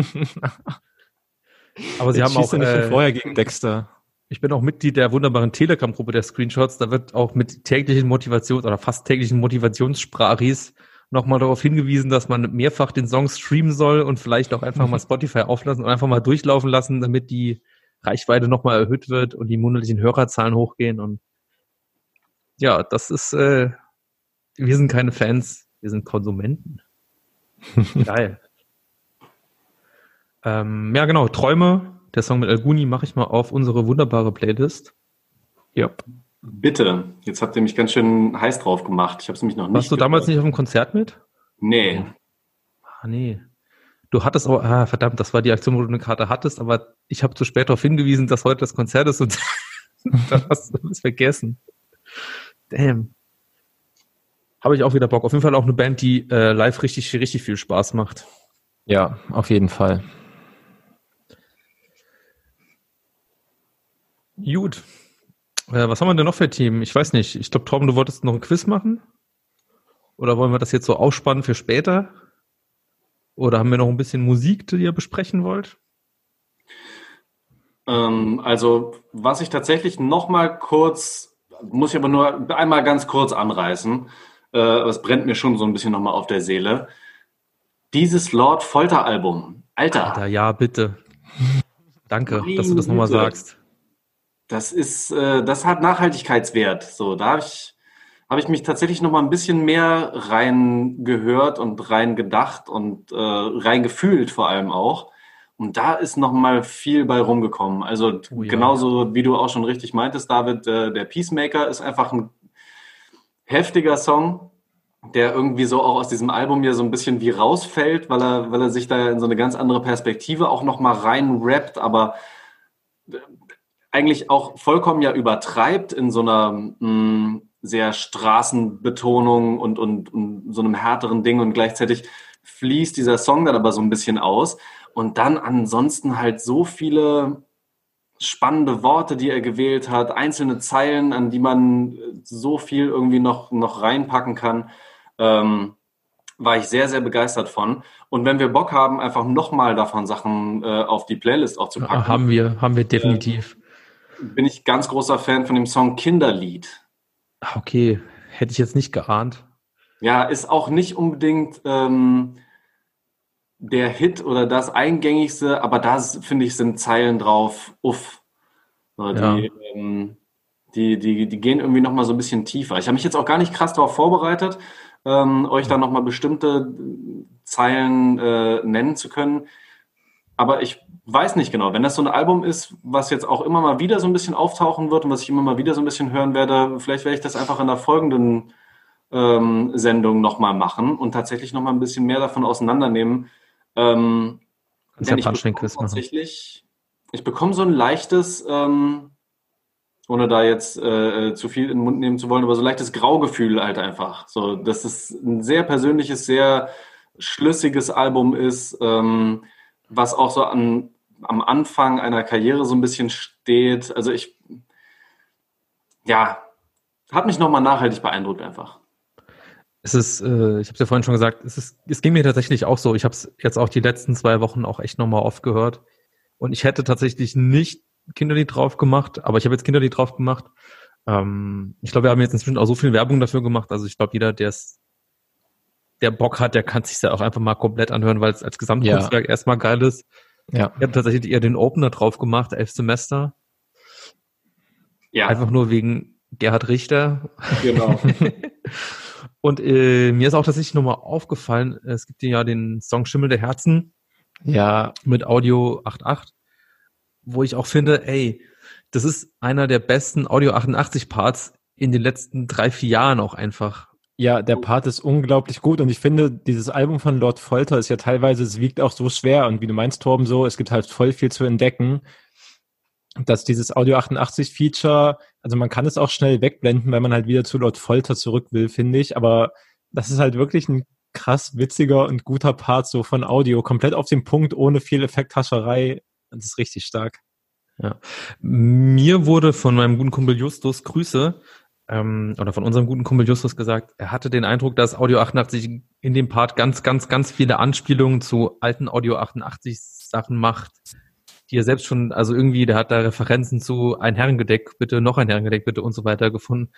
Aber sie Jetzt haben auch, schießt nicht schon äh, vorher gegen Dexter. Ich bin auch Mitglied der wunderbaren Telegram-Gruppe der Screenshots. Da wird auch mit täglichen Motivations- oder fast täglichen Motivationssprachis nochmal darauf hingewiesen, dass man mehrfach den Song streamen soll und vielleicht auch einfach mal Spotify auflassen und einfach mal durchlaufen lassen, damit die Reichweite nochmal erhöht wird und die monatlichen Hörerzahlen hochgehen. Und ja, das ist, äh, wir sind keine Fans, wir sind Konsumenten. [laughs] Geil. ähm, ja, genau, Träume. Der Song mit Alguni mache ich mal auf unsere wunderbare Playlist. Ja. Bitte, jetzt habt ihr mich ganz schön heiß drauf gemacht. Ich habe es nämlich noch nicht. Warst du damals nicht gehört. auf dem Konzert mit? Nee. Ah, nee. Du hattest auch, ah, verdammt, das war die Aktion, wo du eine Karte hattest, aber ich habe zu spät darauf hingewiesen, dass heute das Konzert ist und [laughs] dann hast du es vergessen. Damn. Habe ich auch wieder Bock. Auf jeden Fall auch eine Band, die äh, live richtig, richtig viel Spaß macht. Ja, auf jeden Fall. Gut. Äh, was haben wir denn noch für Team? Ich weiß nicht. Ich glaube, Torben, du wolltest noch ein Quiz machen? Oder wollen wir das jetzt so ausspannen für später? Oder haben wir noch ein bisschen Musik, die ihr besprechen wollt? Ähm, also, was ich tatsächlich noch mal kurz, muss ich aber nur einmal ganz kurz anreißen, äh, es brennt mir schon so ein bisschen noch mal auf der Seele. Dieses Lord Folter Album, Alter. Alter, ja, bitte. Danke, dass du das nochmal sagst. Das ist, äh, das hat Nachhaltigkeitswert. So, da habe ich, habe ich mich tatsächlich noch mal ein bisschen mehr rein gehört und rein gedacht und äh, rein gefühlt vor allem auch. Und da ist noch mal viel bei rumgekommen. Also oh, ja. genauso wie du auch schon richtig meintest, David, äh, der Peacemaker ist einfach ein heftiger Song, der irgendwie so auch aus diesem Album hier so ein bisschen wie rausfällt, weil er, weil er sich da in so eine ganz andere Perspektive auch noch mal rein rappt, aber eigentlich auch vollkommen ja übertreibt in so einer mh, mm, sehr Straßenbetonung und, und, und so einem härteren Ding und gleichzeitig fließt dieser Song dann aber so ein bisschen aus und dann ansonsten halt so viele spannende Worte, die er gewählt hat, einzelne Zeilen, an die man so viel irgendwie noch, noch reinpacken kann. Ähm, war ich sehr, sehr begeistert von. Und wenn wir Bock haben, einfach nochmal davon Sachen äh, auf die Playlist auch zu packen. Haben wir, haben wir definitiv. Äh, bin ich ganz großer Fan von dem Song Kinderlied. Okay, hätte ich jetzt nicht geahnt. Ja, ist auch nicht unbedingt ähm, der Hit oder das eingängigste, aber da finde ich, sind Zeilen drauf, uff. Die, ja. ähm, die, die, die gehen irgendwie nochmal so ein bisschen tiefer. Ich habe mich jetzt auch gar nicht krass darauf vorbereitet, ähm, euch da nochmal bestimmte Zeilen äh, nennen zu können. Aber ich weiß nicht genau, wenn das so ein Album ist, was jetzt auch immer mal wieder so ein bisschen auftauchen wird und was ich immer mal wieder so ein bisschen hören werde, vielleicht werde ich das einfach in der folgenden ähm, Sendung nochmal machen und tatsächlich nochmal ein bisschen mehr davon auseinandernehmen, ähm, ich bekomme tatsächlich, ich bekomme so ein leichtes, ähm, ohne da jetzt äh, äh, zu viel in den Mund nehmen zu wollen, aber so ein leichtes Graugefühl halt einfach. So, dass es ein sehr persönliches, sehr schlüssiges Album ist, ähm, was auch so an, am Anfang einer Karriere so ein bisschen steht. Also ich, ja, hat mich nochmal nachhaltig beeindruckt einfach. Es ist, äh, ich habe es ja vorhin schon gesagt, es, ist, es ging mir tatsächlich auch so. Ich habe es jetzt auch die letzten zwei Wochen auch echt nochmal oft gehört. Und ich hätte tatsächlich nicht Kinderlied drauf gemacht, aber ich habe jetzt Kinderlied drauf gemacht. Ähm, ich glaube, wir haben jetzt inzwischen auch so viel Werbung dafür gemacht. Also ich glaube, jeder, der es der Bock hat, der kann sich ja auch einfach mal komplett anhören, weil es als Gesamtkunstwerk ja. erstmal geil ist. Ja. Ich habe tatsächlich eher den Opener drauf gemacht, elf Semester. Ja. Einfach nur wegen Gerhard Richter. Genau. [laughs] Und äh, mir ist auch tatsächlich nochmal aufgefallen, es gibt ja den Song Schimmel der Herzen. Ja. Mit Audio 8.8, wo ich auch finde, ey, das ist einer der besten Audio 88 Parts in den letzten drei, vier Jahren auch einfach. Ja, der Part ist unglaublich gut und ich finde, dieses Album von Lord Folter ist ja teilweise, es wiegt auch so schwer und wie du meinst, Torben, so, es gibt halt voll viel zu entdecken dass dieses Audio 88 Feature, also man kann es auch schnell wegblenden, weil man halt wieder zu laut Folter zurück will, finde ich, aber das ist halt wirklich ein krass witziger und guter Part so von Audio, komplett auf den Punkt, ohne viel Effekthascherei. Das ist richtig stark. Ja. Mir wurde von meinem guten Kumpel Justus Grüße ähm, oder von unserem guten Kumpel Justus gesagt, er hatte den Eindruck, dass Audio 88 in dem Part ganz, ganz, ganz viele Anspielungen zu alten Audio 88 Sachen macht, die er selbst schon, also irgendwie, der hat da Referenzen zu ein Herrengedeck, bitte, noch ein Herrengedeck, bitte und so weiter gefunden.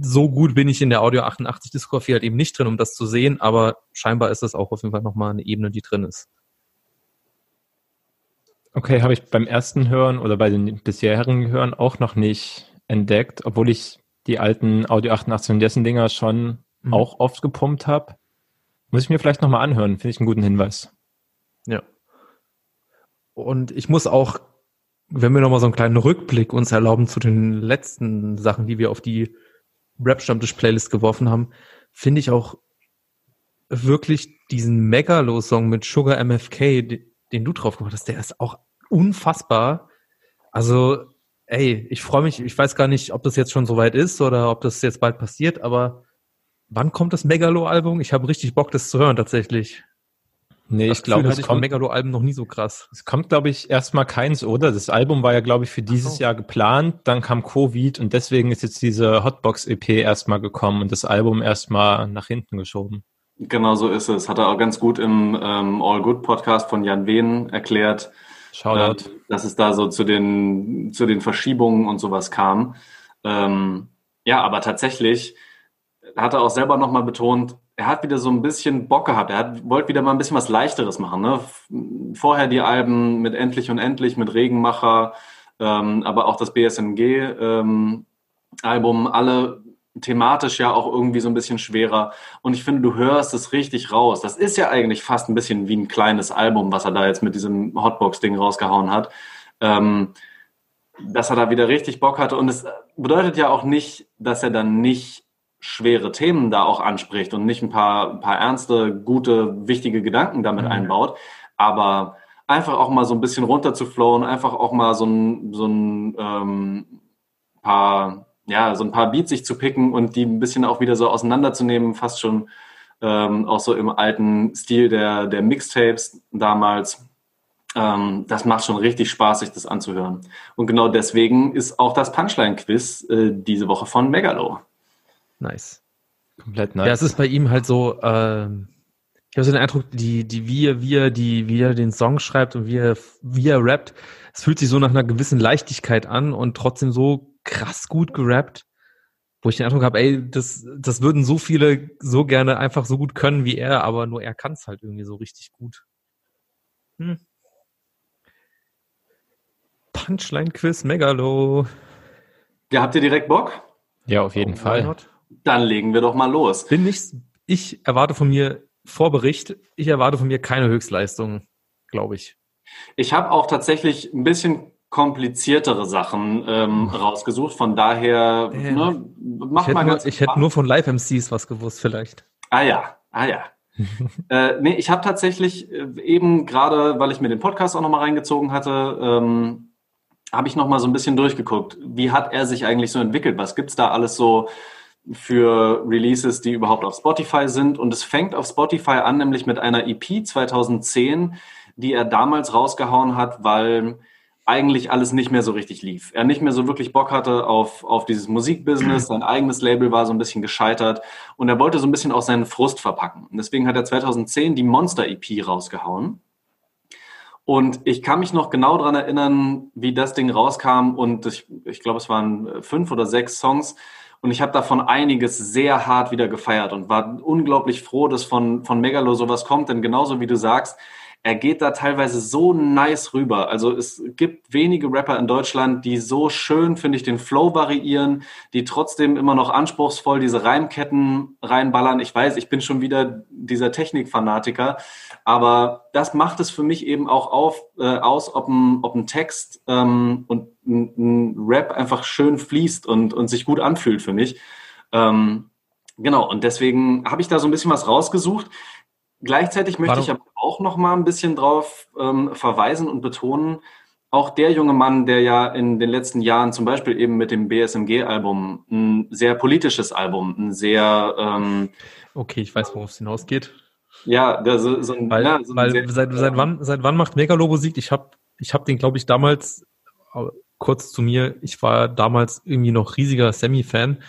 So gut bin ich in der Audio 88 Diskografie halt eben nicht drin, um das zu sehen, aber scheinbar ist das auch auf jeden Fall nochmal eine Ebene, die drin ist. Okay, habe ich beim ersten Hören oder bei den bisherigen Hören auch noch nicht entdeckt, obwohl ich die alten Audio 88 und dessen Dinger schon mhm. auch oft gepumpt habe. Muss ich mir vielleicht nochmal anhören, finde ich einen guten Hinweis. Ja, und ich muss auch, wenn wir nochmal so einen kleinen Rückblick uns erlauben zu den letzten Sachen, die wir auf die Rap-Stammtisch-Playlist geworfen haben, finde ich auch wirklich diesen Megalo-Song mit Sugar MFK, den du drauf gemacht hast, der ist auch unfassbar. Also, ey, ich freue mich, ich weiß gar nicht, ob das jetzt schon soweit ist oder ob das jetzt bald passiert, aber wann kommt das Megalo-Album? Ich habe richtig Bock, das zu hören tatsächlich. Nee, Das ich glaube, es kommt, Megalo-Alben noch nie so krass. es kommt, glaube ich, erstmal keins, oder? Das Album war ja, glaube ich, für dieses so. Jahr geplant, dann kam Covid und deswegen ist jetzt diese Hotbox-EP erstmal gekommen und das Album erstmal nach hinten geschoben. Genau so ist es. Hat er auch ganz gut im ähm, All Good Podcast von Jan Wehn erklärt, Shoutout. ähm, dass es da so zu den, zu den Verschiebungen und sowas kam. Ähm, ja, aber tatsächlich hat er auch selber nochmal betont, er hat wieder so ein bisschen Bock gehabt. Er hat, wollte wieder mal ein bisschen was Leichteres machen. Ne? Vorher die Alben mit Endlich und Endlich, mit Regenmacher, ähm, aber auch das BSMG-Album, alle thematisch ja auch irgendwie so ein bisschen schwerer. Und ich finde, du hörst es richtig raus. Das ist ja eigentlich fast ein bisschen wie ein kleines Album, was er da jetzt mit diesem Hotbox-Ding rausgehauen hat. Ähm, dass er da wieder richtig Bock hatte. Und es bedeutet ja auch nicht, dass er dann nicht schwere Themen da auch anspricht und nicht ein paar, ein paar ernste, gute, wichtige Gedanken damit Mhm. einbaut. Aber einfach auch mal so ein bisschen runter zu flowen, einfach auch mal so ein, so ein ähm, paar, ja, so ein paar Beats sich zu picken und die ein bisschen auch wieder so auseinanderzunehmen, fast schon ähm, auch so im alten Stil der, der Mixtapes damals. Ähm, das macht schon richtig Spaß, sich das anzuhören. Und genau deswegen ist auch das Punchline-Quiz äh, diese Woche von Megalo. Nice. Komplett Ja, nice. es ist bei ihm halt so, ähm, ich habe so den Eindruck, die, die, wie er, wie er, die, wie er den Song schreibt und wie er, wie er rappt, es fühlt sich so nach einer gewissen Leichtigkeit an und trotzdem so krass gut gerappt, wo ich den Eindruck habe, ey, das, das würden so viele so gerne einfach so gut können wie er, aber nur er kann es halt irgendwie so richtig gut. Hm. Punchline-Quiz, Megalo. Ja, habt ihr direkt Bock? ja, auf jeden Why Fall. Dann legen wir doch mal los. Bin nicht, ich erwarte von mir Vorbericht, ich erwarte von mir keine Höchstleistung, glaube ich. Ich habe auch tatsächlich ein bisschen kompliziertere Sachen ähm, rausgesucht. Von daher, Äh, ne, mach Ich hätte, mal nur, ganz ich hätte nur von Live-MCs was gewusst, vielleicht. Ah ja, ah ja. [laughs] äh, nee, ich habe tatsächlich äh, eben gerade, weil ich mir den Podcast auch nochmal reingezogen hatte, ähm, habe ich nochmal so ein bisschen durchgeguckt. Wie hat er sich eigentlich so entwickelt? Was gibt's da alles so für Releases, die überhaupt auf Spotify sind? Und es fängt auf Spotify an, nämlich mit einer EP 2010, die er damals rausgehauen hat, weil eigentlich alles nicht mehr so richtig lief. Er nicht mehr so wirklich Bock hatte auf, auf dieses Musikbusiness, sein eigenes Label war so ein bisschen gescheitert und er wollte so ein bisschen auch seinen Frust verpacken. Und deswegen hat er 2010 die Monster EP rausgehauen. Und ich kann mich noch genau daran erinnern, wie das Ding rauskam und ich, ich glaube, es waren fünf oder sechs Songs. Und ich habe davon einiges sehr hart wieder gefeiert und war unglaublich froh, dass von, von Megalo sowas kommt, denn genauso wie du sagst, er geht da teilweise so nice rüber. Also es gibt wenige Rapper in Deutschland, die so schön, finde ich, den Flow variieren, die trotzdem immer noch anspruchsvoll diese Reimketten reinballern. Ich weiß, ich bin schon wieder dieser Technikfanatiker, aber das macht es für mich eben auch auf, äh, aus, ob ein, ob ein Text ähm, und ein, ein Rap einfach schön fließt und, und sich gut anfühlt für mich. Ähm, genau, und deswegen habe ich da so ein bisschen was rausgesucht. Gleichzeitig möchte Warum- ich aber auch noch mal ein bisschen drauf ähm, verweisen und betonen, auch der junge Mann, der ja in den letzten Jahren zum Beispiel eben mit dem BSMG-Album ein sehr politisches Album, ein sehr, ähm, Okay, ich weiß, worauf es hinausgeht. ja, so, so ein, Weil, ja, so weil sehr, seit, seit, wann, seit wann macht Megalo Musik? Ich habe ich hab den, glaube ich, damals, kurz zu mir, ich war damals irgendwie noch riesiger Semi-Fan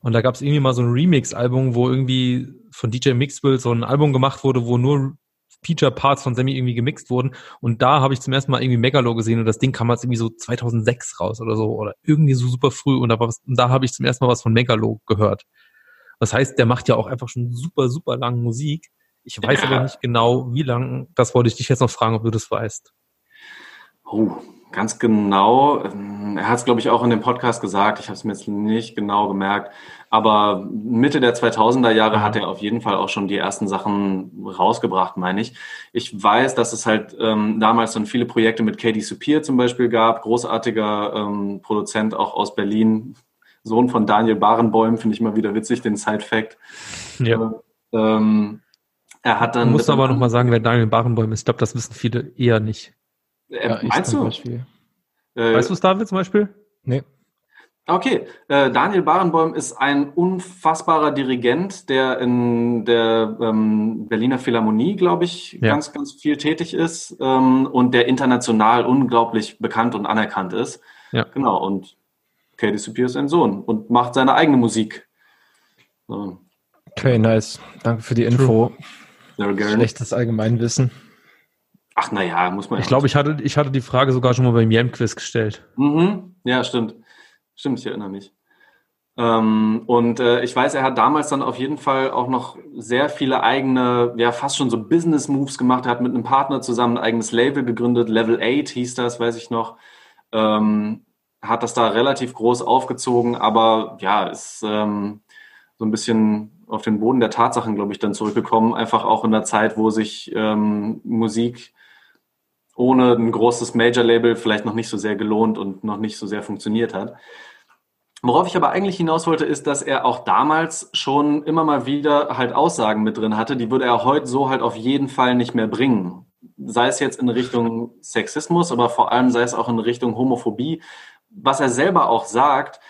und da gab es irgendwie mal so ein Remix-Album, wo irgendwie von DJ Mixwell so ein Album gemacht wurde, wo nur Feature-Parts von Semi irgendwie gemixt wurden und da habe ich zum ersten Mal irgendwie Megalo gesehen und das Ding kam jetzt irgendwie so 2006 raus oder so oder irgendwie so super früh und da, war was, und da habe ich zum ersten Mal was von Megalo gehört. Das heißt, der macht ja auch einfach schon super, super lange Musik. Ich weiß Ja. aber nicht genau, wie lang. Das wollte ich dich jetzt noch fragen, ob du das weißt. Oh, ganz genau. Ähm, Er hat es, glaube ich, auch in dem Podcast gesagt. Ich habe es mir jetzt nicht genau gemerkt. Aber Mitte der 2000er Jahre Ja. hat er auf jeden Fall auch schon die ersten Sachen rausgebracht, meine ich. Ich weiß, dass es halt ähm, damals dann viele Projekte mit Katie Supir zum Beispiel gab. Großartiger ähm, Produzent auch aus Berlin. Sohn von Daniel Barenboim, finde ich immer wieder witzig, den Side-Fact. Ja. Ähm, er hat Du dann. musst aber noch mal sagen, wer Daniel Barenboim ist. Ich glaube, das wissen viele eher nicht. Äh, Ja, meinst du? Beispiel. Äh, Weißt du es, David, zum Beispiel? Nee. Okay, äh, Daniel Barenboim ist ein unfassbarer Dirigent, der in der ähm, Berliner Philharmonie, glaube ich, Ja. ganz, ganz viel tätig ist ähm, und der international unglaublich bekannt und anerkannt ist. Ja. Genau, und Katie Superior ist sein Sohn und macht seine eigene Musik. So, Okay, nice. Danke für die Info. Schlechtes Allgemeinwissen. Ach, naja, muss man Ich glaube, ich hatte, ich hatte die Frage sogar schon mal beim Jam-Quiz gestellt. Mhm. Ja, stimmt. Stimmt, ich erinnere mich. Ähm, und äh, ich weiß, er hat damals dann auf jeden Fall auch noch sehr viele eigene, ja, fast schon so Business-Moves gemacht. Er hat mit einem Partner zusammen ein eigenes Label gegründet. Level 8 hieß das, weiß ich noch. Ähm, hat das da relativ groß aufgezogen, aber ja, ist ähm, so ein bisschen auf den Boden der Tatsachen, glaube ich, dann zurückgekommen. Einfach auch in der Zeit, wo sich ähm, Musik ohne ein großes Major-Label vielleicht noch nicht so sehr gelohnt und noch nicht so sehr funktioniert hat. Worauf ich aber eigentlich hinaus wollte, ist, dass er auch damals schon immer mal wieder halt Aussagen mit drin hatte, die würde er heute so halt auf jeden Fall nicht mehr bringen. Sei es jetzt in Richtung Sexismus, aber vor allem sei es auch in Richtung Homophobie. Was er selber auch sagt,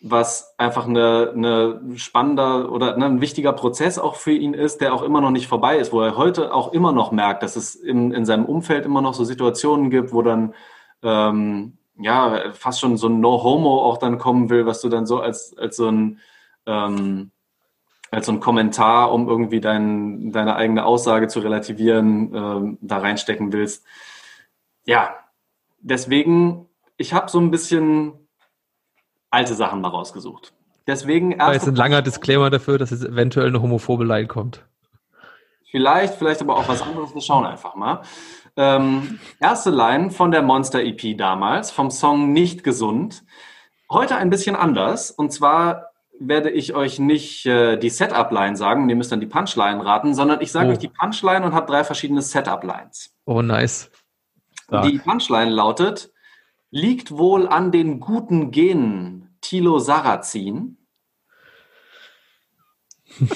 was einfach eine, eine spannender oder ne, ein wichtiger Prozess auch für ihn ist, der auch immer noch nicht vorbei ist, wo er heute auch immer noch merkt, dass es in, in seinem Umfeld immer noch so Situationen gibt, wo dann ähm, ja fast schon so ein No-Homo auch dann kommen will, was du dann so als, als so ein ähm, als so ein Kommentar, um irgendwie dein, deine eigene Aussage zu relativieren, ähm, da reinstecken willst. Ja, deswegen, ich habe so ein bisschen alte Sachen mal rausgesucht. Deswegen Da ist ein langer Disclaimer dafür, dass es eventuell eine homophobe Line kommt. Vielleicht, vielleicht aber auch was anderes. Wir schauen einfach mal. Ähm, erste Line von der Monster EP damals, vom Song Nicht gesund. Heute ein bisschen anders. Und zwar werde ich euch nicht äh, die Setup-Line sagen, ihr müsst dann die Punchline raten, sondern ich sage Oh. euch die Punchline und habe drei verschiedene Setup-Lines. Oh, nice. Stark. Die Punchline lautet, liegt wohl an den guten Genen Thilo Sarrazin. [laughs]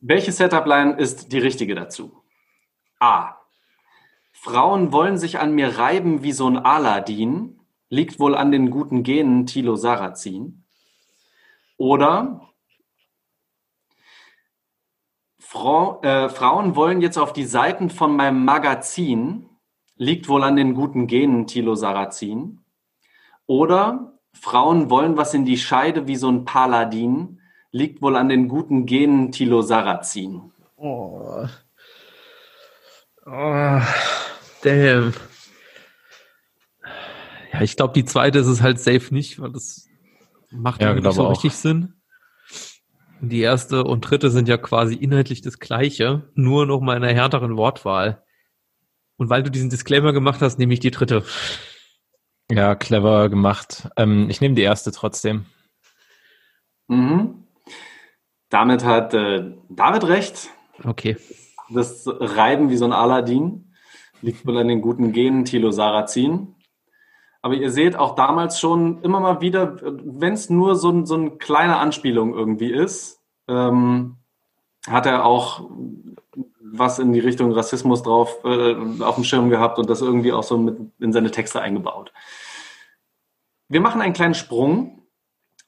Welche Setup-Line ist die richtige dazu? A. Frauen wollen sich an mir reiben wie so ein Aladdin. Liegt wohl an den guten Genen Thilo Sarrazin. Oder Frau, äh, Frauen wollen jetzt auf die Seiten von meinem Magazin. Liegt wohl an den guten Genen Thilo Sarrazin. Oder Frauen wollen was in die Scheide wie so ein Paladin. Liegt wohl an den guten Genen Thilo Sarrazin. Oh. Oh. Damn. Ja, ich glaube, die zweite ist es halt safe nicht, weil das macht Ja, irgendwie nicht so auch. richtig Sinn. Die erste und dritte sind ja quasi inhaltlich das gleiche, nur noch mal in einer härteren Wortwahl. Und weil du diesen Disclaimer gemacht hast, nehme ich die dritte. Ja, clever gemacht. Ähm, ich nehme die erste trotzdem. Mhm. Damit hat äh, David recht. Okay. Das Reiben wie so ein Aladdin liegt wohl an den guten Genen Thilo Sarrazin. Aber ihr seht auch damals schon immer mal wieder, wenn es nur so, so eine kleine Anspielung irgendwie ist, ähm, hat er auch was in die Richtung Rassismus drauf äh, auf dem Schirm gehabt und das irgendwie auch so mit in seine Texte eingebaut. Wir machen einen kleinen Sprung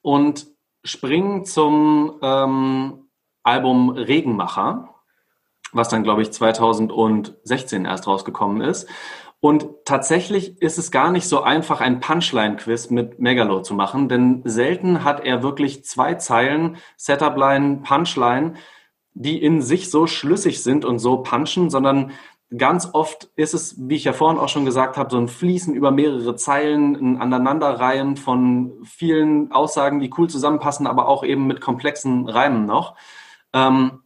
und springen zum ähm, Album Regenmacher was dann, glaube ich, 2016 erst rausgekommen ist. Und tatsächlich ist es gar nicht so einfach, ein Punchline-Quiz mit Megalo zu machen, denn selten hat er wirklich zwei Zeilen, Setup-Line, Punchline, die in sich so schlüssig sind und so punchen, sondern ganz oft ist es, wie ich ja vorhin auch schon gesagt habe, so ein Fließen über mehrere Zeilen, ein Aneinanderreihen von vielen Aussagen, die cool zusammenpassen, aber auch eben mit komplexen Reimen noch. Ähm,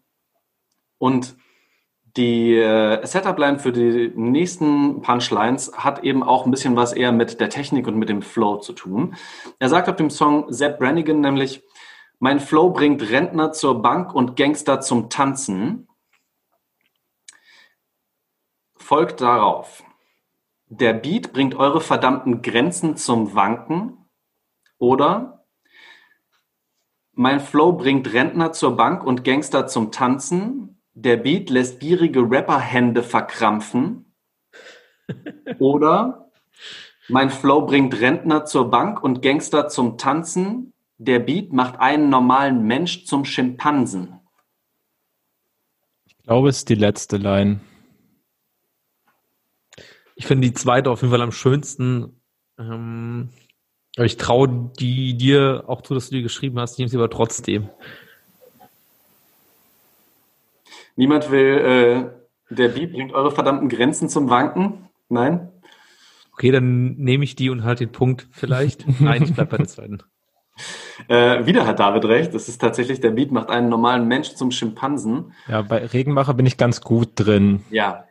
und die äh, Setup-Line für die nächsten Punchlines hat eben auch ein bisschen was eher mit der Technik und mit dem Flow zu tun. Er sagt auf dem Song Zeb Brannigan nämlich, mein Flow bringt Rentner zur Bank und Gangster zum Tanzen. Folgt darauf. Der Beat bringt eure verdammten Grenzen zum Wanken. Oder mein Flow bringt Rentner zur Bank und Gangster zum Tanzen. Der Beat lässt gierige Rapperhände verkrampfen. [laughs] Oder Mein Flow bringt Rentner zur Bank und Gangster zum Tanzen. Der Beat macht einen normalen Mensch zum Schimpansen. Ich glaube, es ist die letzte Line. Ich finde die zweite auf jeden Fall am schönsten. Ähm, aber ich traue die dir auch zu, dass du die geschrieben hast. Ich nehme sie aber trotzdem. Niemand will, äh, der Beat bringt eure verdammten Grenzen zum Wanken? Nein? Okay, dann nehme ich die und halt den Punkt vielleicht. [laughs] Nein, ich bleibe bei der zweiten. Äh, wieder hat David recht. Das ist tatsächlich, der Beat macht einen normalen Mensch zum Schimpansen. Ja, bei Regenmacher bin ich ganz gut drin. Ja.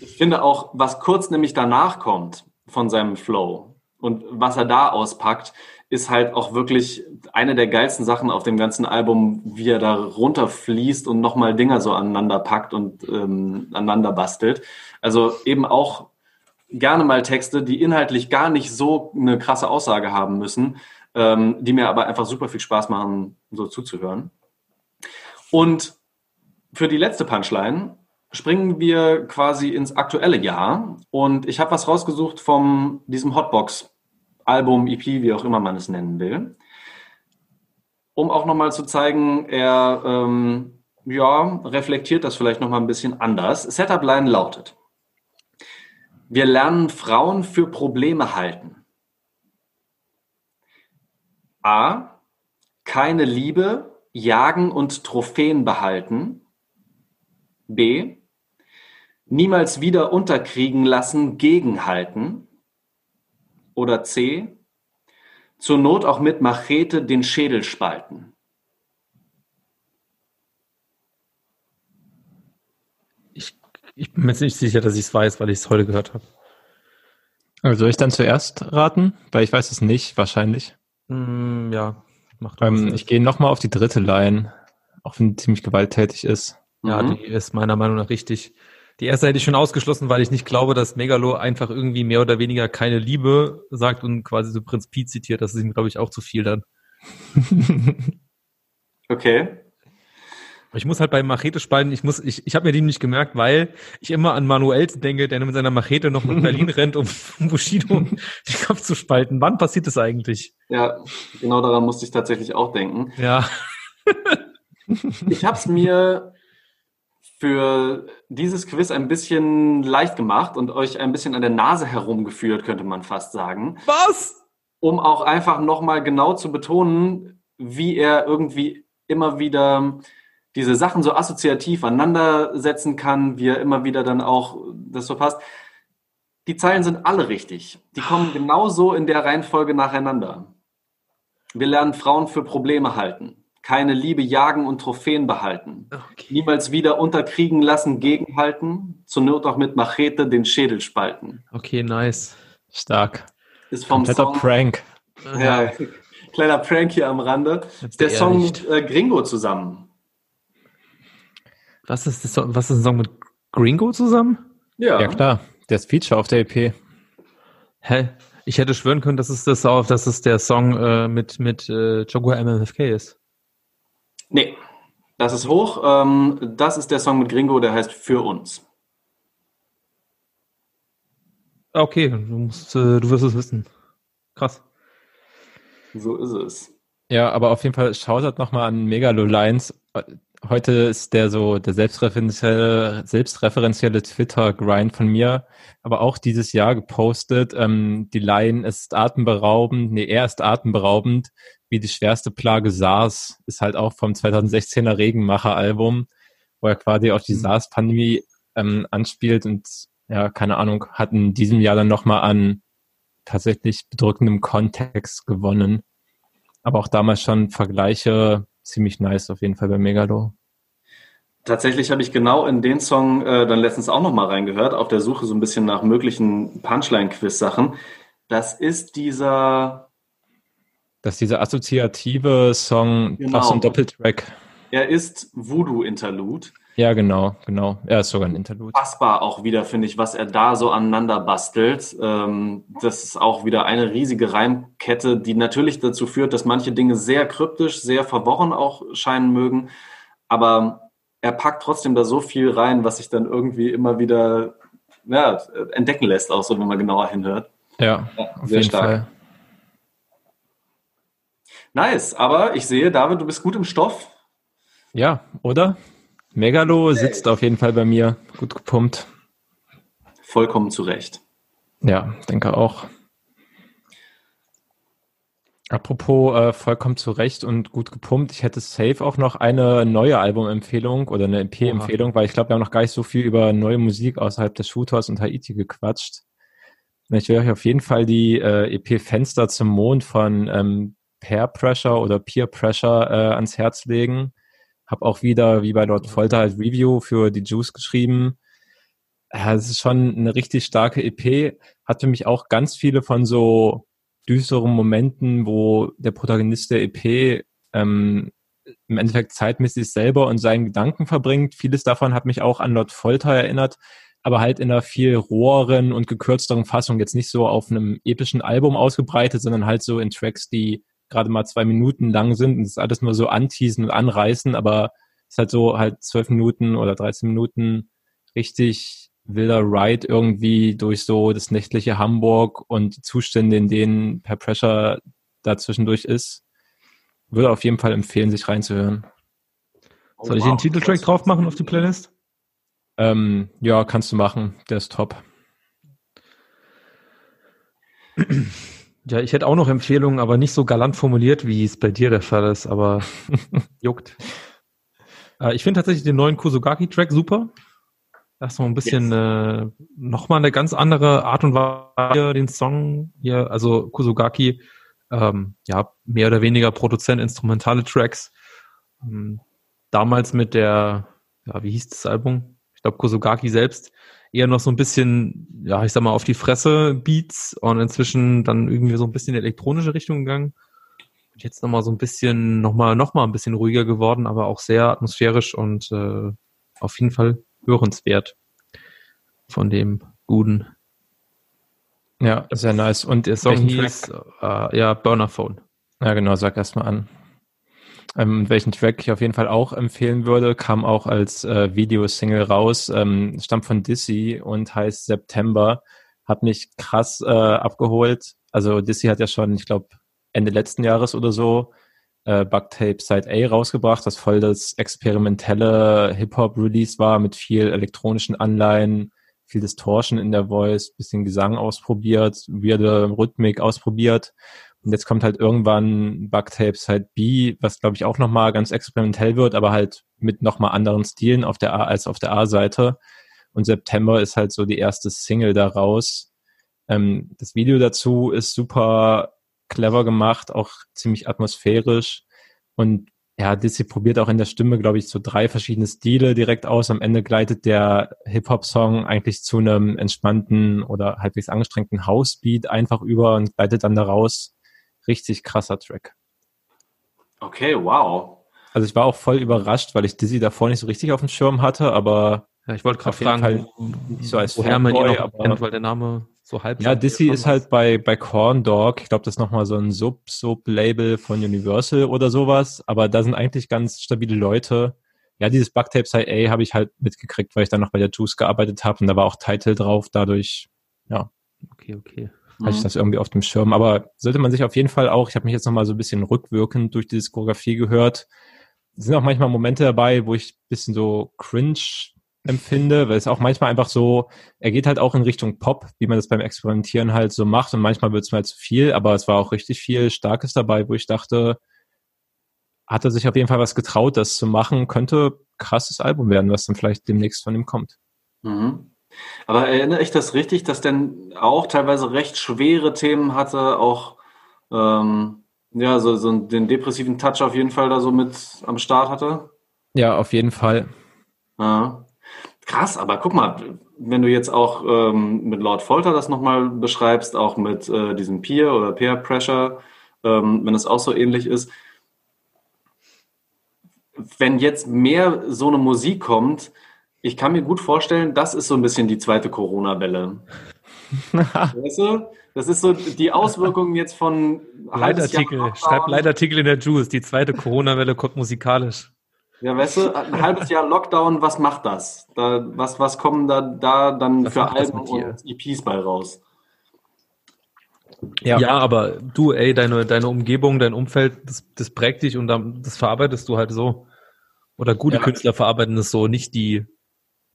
Ich finde auch, was kurz nämlich danach kommt von seinem Flow und was er da auspackt, ist halt auch wirklich eine der geilsten Sachen auf dem ganzen Album, wie er da runterfließt und nochmal Dinger so aneinander packt und ähm, aneinander bastelt. Also eben auch gerne mal Texte, die inhaltlich gar nicht so eine krasse Aussage haben müssen, ähm, die mir aber einfach super viel Spaß machen, so zuzuhören. Und für die letzte Punchline springen wir quasi ins aktuelle Jahr und ich habe was rausgesucht von diesem Hotbox Album, EP, wie auch immer man es nennen will, um auch nochmal zu zeigen, er ähm, ja, reflektiert das vielleicht nochmal ein bisschen anders. Setup-Line lautet, wir lernen Frauen für Probleme halten. A. Keine Liebe, jagen und Trophäen behalten. B. Niemals wieder unterkriegen lassen, gegenhalten. Oder C. Zur Not auch mit Machete den Schädel spalten. Ich, ich bin mir jetzt nicht sicher, dass ich es weiß, weil ich es heute gehört habe. Also soll ich dann zuerst raten? Weil ich weiß es nicht, wahrscheinlich. Mm, ja, mach doch Ähm, ich gehe nochmal auf die dritte Line, auch wenn die ziemlich gewalttätig ist. Ja, Mhm. die ist meiner Meinung nach richtig. Die erste hätte ich schon ausgeschlossen, weil ich nicht glaube, dass Megalo einfach irgendwie mehr oder weniger keine Liebe sagt und quasi so Prinz Pi zitiert. Das ist ihm, glaube ich, auch zu viel dann. [laughs] Okay. Ich muss halt bei Machete spalten, ich muss, ich, ich habe mir die nicht gemerkt, weil ich immer an Manuels denke, der mit seiner Machete noch nach Berlin [laughs] rennt, um [laughs] Bushido den Kopf zu spalten. Wann passiert das eigentlich? Ja, genau daran musste ich tatsächlich auch denken. Ja. Ich habe es mir für dieses Quiz ein bisschen leicht gemacht und euch ein bisschen an der Nase herumgeführt, könnte man fast sagen, Was? um auch einfach nochmal genau zu betonen, wie er irgendwie immer wieder diese Sachen so assoziativ aneinandersetzen kann, wie er immer wieder dann auch das so passt. Die Zeilen sind alle richtig. Die kommen genauso in der Reihenfolge nacheinander. Wir lernen Frauen für Probleme halten. Keine Liebe jagen und Trophäen behalten. Okay. Niemals wieder unterkriegen lassen, gegenhalten. Zur Not auch mit Machete den Schädel spalten. Okay, nice. Stark. Ist vom Kompletter Song, Prank. ja, [laughs] kleiner Prank hier am Rande. Ist der Song mit äh, Gringo zusammen. Was ist das, was ist ein Song mit Gringo zusammen? Ja, klar. Der ist Feature auf der EP. Hä? Ich hätte schwören können, dass es das auch, dass es der Song äh, mit mit äh, Jaguar MMFK ist. Nee, das ist hoch. Ähm, das ist der Song mit Gringo, der heißt Für uns. Ah, Okay, du musst, äh, du wirst es wissen. Krass. So ist es. Ja, aber auf jeden Fall schaut nochmal an Megalo Lines. Heute ist der so der selbstreferenzielle, selbstreferenzielle Twitter-Grind von mir, aber auch dieses Jahr gepostet. Ähm, die Line ist atemberaubend, nee, er ist atemberaubend, wie die schwerste Plage SARS, ist halt auch vom 2016er Regenmacher-Album, wo er quasi auf die Mhm. SARS-Pandemie ähm, anspielt und ja, keine Ahnung, hat in diesem Jahr dann nochmal an tatsächlich bedrückendem Kontext gewonnen. Aber auch damals schon Vergleiche ziemlich nice auf jeden Fall bei Megalo. Tatsächlich habe ich genau in den Song äh, dann letztens auch noch mal reingehört, auf der Suche so ein bisschen nach möglichen Punchline-Quiz-Sachen. Das ist dieser, Das ist dieser assoziative Song, Genau. so ein Doppeltrack. er ist Voodoo-Interlude. Ja, genau, genau. Er ist sogar ein Interlude. Fassbar auch wieder, finde ich, was er da so aneinander bastelt. Ähm, das ist auch wieder eine riesige Reimkette, die natürlich dazu führt, dass manche Dinge sehr kryptisch, sehr verworren auch scheinen mögen. Aber er packt trotzdem da so viel rein, was sich dann irgendwie immer wieder ja, entdecken lässt, auch so, wenn man genauer hinhört. Ja, Ja, auf sehr jeden stark. Fall. Nice, aber ich sehe, David, du bist gut im Stoff. Ja, oder? Megalo sitzt auf jeden Fall bei mir. Gut gepumpt. Vollkommen zu Recht. Ja, denke auch. Apropos äh, vollkommen zu Recht und gut gepumpt, ich hätte safe auch noch eine neue Albumempfehlung oder eine EP-Empfehlung, weil ich glaube, wir haben noch gar nicht so viel über neue Musik außerhalb des Shooters und Haiti gequatscht. Ich will euch auf jeden Fall die äh, EP Fenster zum Mond von ähm, Peer Pressure oder Peer Pressure äh, ans Herz legen. Hab auch wieder, wie bei Lord Folter, halt Review für die Juice geschrieben. Es ist schon eine richtig starke EP. Hat für mich auch ganz viele von so düsteren Momenten, wo der Protagonist der EP ähm, im Endeffekt zeitmäßig selber und seinen Gedanken verbringt. Vieles davon hat mich auch an Lord Folter erinnert, aber halt in einer viel roheren und gekürzteren Fassung. Jetzt nicht so auf einem epischen Album ausgebreitet, sondern halt so in Tracks, die gerade mal zwei Minuten lang sind. Und es ist alles nur so anteasen und anreißen, aber es ist halt so halt zwölf Minuten oder 13 Minuten richtig wilder Ride irgendwie durch so das nächtliche Hamburg und die Zustände, in denen Per Pressure da zwischendurch ist. Würde auf jeden Fall empfehlen, sich reinzuhören. Soll ich den Titeltrack drauf machen auf die Playlist? Ähm, ja, kannst du machen. Der ist top. [clears throat] Ja, ich hätte auch noch Empfehlungen, aber nicht so galant formuliert, wie es bei dir der Fall ist, aber [laughs] juckt. Äh, ich finde tatsächlich den neuen Kusugaki-Track super. Das ist noch ein bisschen äh, nochmal eine ganz andere Art und Weise, den Song hier, also Kusugaki, ähm, ja, mehr oder weniger Produzent instrumentale Tracks. Ähm, damals mit der, ja, wie hieß das Album? Ich glaube, Kusugaki selbst eher noch so ein bisschen, ja, ich sag mal, auf die Fresse Beats und inzwischen dann irgendwie so ein bisschen in die elektronische Richtung gegangen. Und jetzt nochmal so ein bisschen, nochmal, nochmal ein bisschen ruhiger geworden, aber auch sehr atmosphärisch und äh, auf jeden Fall hörenswert von dem guten. Ja, sehr nice. Und Der Song hieß, äh, ja, Burner Phone. Ja, genau, sag erst mal an. Ähm, welchen Track ich auf jeden Fall auch empfehlen würde, kam auch als äh, Videosingle raus, ähm, stammt von Dizzy und heißt September. Hat mich krass äh, abgeholt. Also Dizzy hat ja schon, ich glaube, Ende letzten Jahres oder so äh, Bugtape Side A rausgebracht, das voll das experimentelle Hip-Hop-Release war mit viel elektronischen Anleihen, viel Distortion in der Voice, bisschen Gesang ausprobiert, weirde Rhythmik ausprobiert. Und jetzt kommt halt irgendwann Bugtape Side B, was glaube ich auch nochmal ganz experimentell wird, aber halt mit nochmal anderen Stilen auf der A als auf der A-Seite. Und September ist halt so die erste Single daraus. Ähm, das Video dazu ist super clever gemacht, auch ziemlich atmosphärisch. Und ja, Dizzy probiert auch in der Stimme, glaube ich, so drei verschiedene Stile direkt aus. Am Ende gleitet der Hip-Hop-Song eigentlich zu einem entspannten oder halbwegs angestrengten House-Beat einfach über und gleitet dann daraus. Richtig krasser Track. Okay, wow. Also ich war auch voll überrascht, weil ich Dizzy davor nicht so richtig auf dem Schirm hatte, aber Ja, ich wollte gerade Auf jeden fragen, Fall nicht so als woher man ihn aber- kennt, weil der Name so halb Ja, Dizzy ist halt bei, bei Corn Dog. Ich glaube, das ist nochmal so ein Sub-Sub-Label von Universal oder sowas. Aber da sind eigentlich ganz stabile Leute. Ja, dieses Bugtape Side A habe ich halt mitgekriegt, weil ich dann noch bei der Juice gearbeitet habe und da war auch Title drauf. Dadurch Okay, okay. Hatte ich das irgendwie auf dem Schirm. Aber sollte man sich auf jeden Fall auch, ich habe mich jetzt nochmal so ein bisschen rückwirkend durch die Diskografie gehört. Es sind auch manchmal Momente dabei, wo ich ein bisschen so cringe empfinde, weil es auch manchmal einfach so, er geht halt auch in Richtung Pop, wie man das beim Experimentieren halt so macht und manchmal wird es mal zu viel, aber es war auch richtig viel Starkes dabei, wo ich dachte, hat er sich auf jeden Fall was getraut, das zu machen, könnte krasses Album werden, was dann vielleicht demnächst von ihm kommt. Mhm. Aber erinnere ich das richtig, dass denn auch teilweise recht schwere Themen hatte, auch ähm, ja, so, so den depressiven Touch auf jeden Fall da so mit am Start hatte? Ja, auf jeden Fall. Ja. Krass, aber guck mal, wenn du jetzt auch ähm, mit Lord Folter das nochmal beschreibst, auch mit äh, diesem Peer oder Peer Pressure, ähm, wenn es auch so ähnlich ist, wenn jetzt mehr so eine Musik kommt, ich kann mir gut vorstellen, das ist so ein bisschen die zweite Corona-Welle. [laughs] Weißt du? Das ist so die Auswirkungen jetzt von halbes Jahr Leitartikel, schreibt Leitartikel in der Juice. Die zweite Corona-Welle kommt musikalisch. Ja, weißt du, ein halbes Jahr Lockdown, was macht das? Da, was, was kommen da, da dann Was für Alben und EPs bei raus? Ja. aber du, ey, deine, deine Umgebung, dein Umfeld, das, das prägt dich und dann, das verarbeitest du halt so. Oder gute Ja. Künstler verarbeiten das so, nicht die,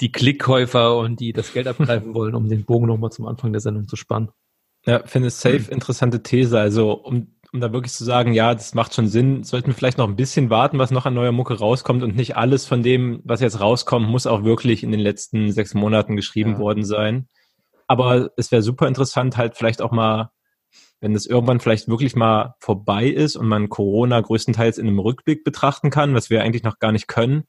die Klickkäufer und die das Geld abgreifen [laughs] wollen, um den Bogen nochmal zum Anfang der Sendung zu spannen. Ja, finde es safe interessante These. Also, um, um da wirklich zu sagen, ja, das macht schon Sinn, sollten wir vielleicht noch ein bisschen warten, was noch an neuer Mucke rauskommt und nicht alles von dem, was jetzt rauskommt, muss auch wirklich in den letzten sechs Monaten geschrieben Ja. worden sein. Aber es wäre super interessant, halt vielleicht auch mal, wenn es irgendwann vielleicht wirklich mal vorbei ist und man Corona größtenteils in einem Rückblick betrachten kann, was wir eigentlich noch gar nicht können,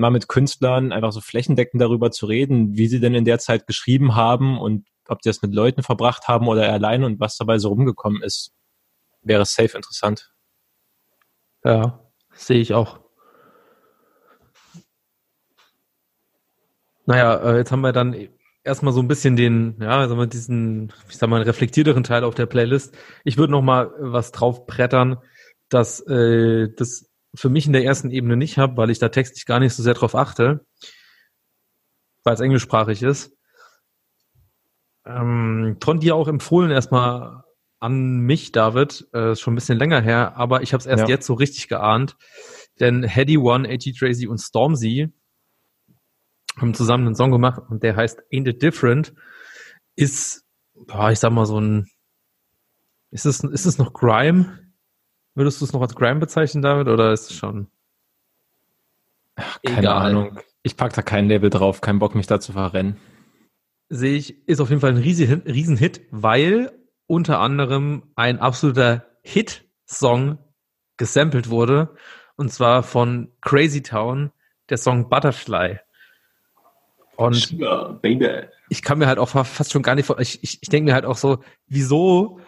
mal mit Künstlern einfach so flächendeckend darüber zu reden, wie sie denn in der Zeit geschrieben haben und ob die das mit Leuten verbracht haben oder alleine und was dabei so rumgekommen ist, wäre safe interessant. Ja, sehe ich auch. Naja, äh, jetzt haben wir dann erstmal so ein bisschen den, ja, sagen wir, diesen, ich sag mal, reflektierteren Teil auf der Playlist. Ich würde noch mal was drauf brettern, dass äh, das für mich in der ersten Ebene nicht habe, weil ich da textlich gar nicht so sehr drauf achte, weil es englischsprachig ist. Ähm, von dir auch empfohlen erstmal an mich, David, äh, ist schon ein bisschen länger her, aber ich habe es erst Ja. jetzt so richtig geahnt, denn Hedy One, AG Tracy und Stormzy haben zusammen einen Song gemacht und der heißt Ain't It Different, ist, boah, ich sag mal so ein, ist es, ist es noch Grime? Würdest du es noch als Grime bezeichnen, David, oder ist es schon? Keine Egal. Ahnung. Ich pack da kein Label drauf, kein Bock mich da zu verrennen. sehe ich, ist auf jeden Fall ein riesen, Riesenhit, weil unter anderem ein absoluter Hit-Song gesampelt wurde. Und zwar von Crazy Town, der Song Butterfly. Und Sugar, Baby. ich kann mir halt auch fa- fast schon gar nicht vor, ich, ich, ich denke mir halt auch so, wieso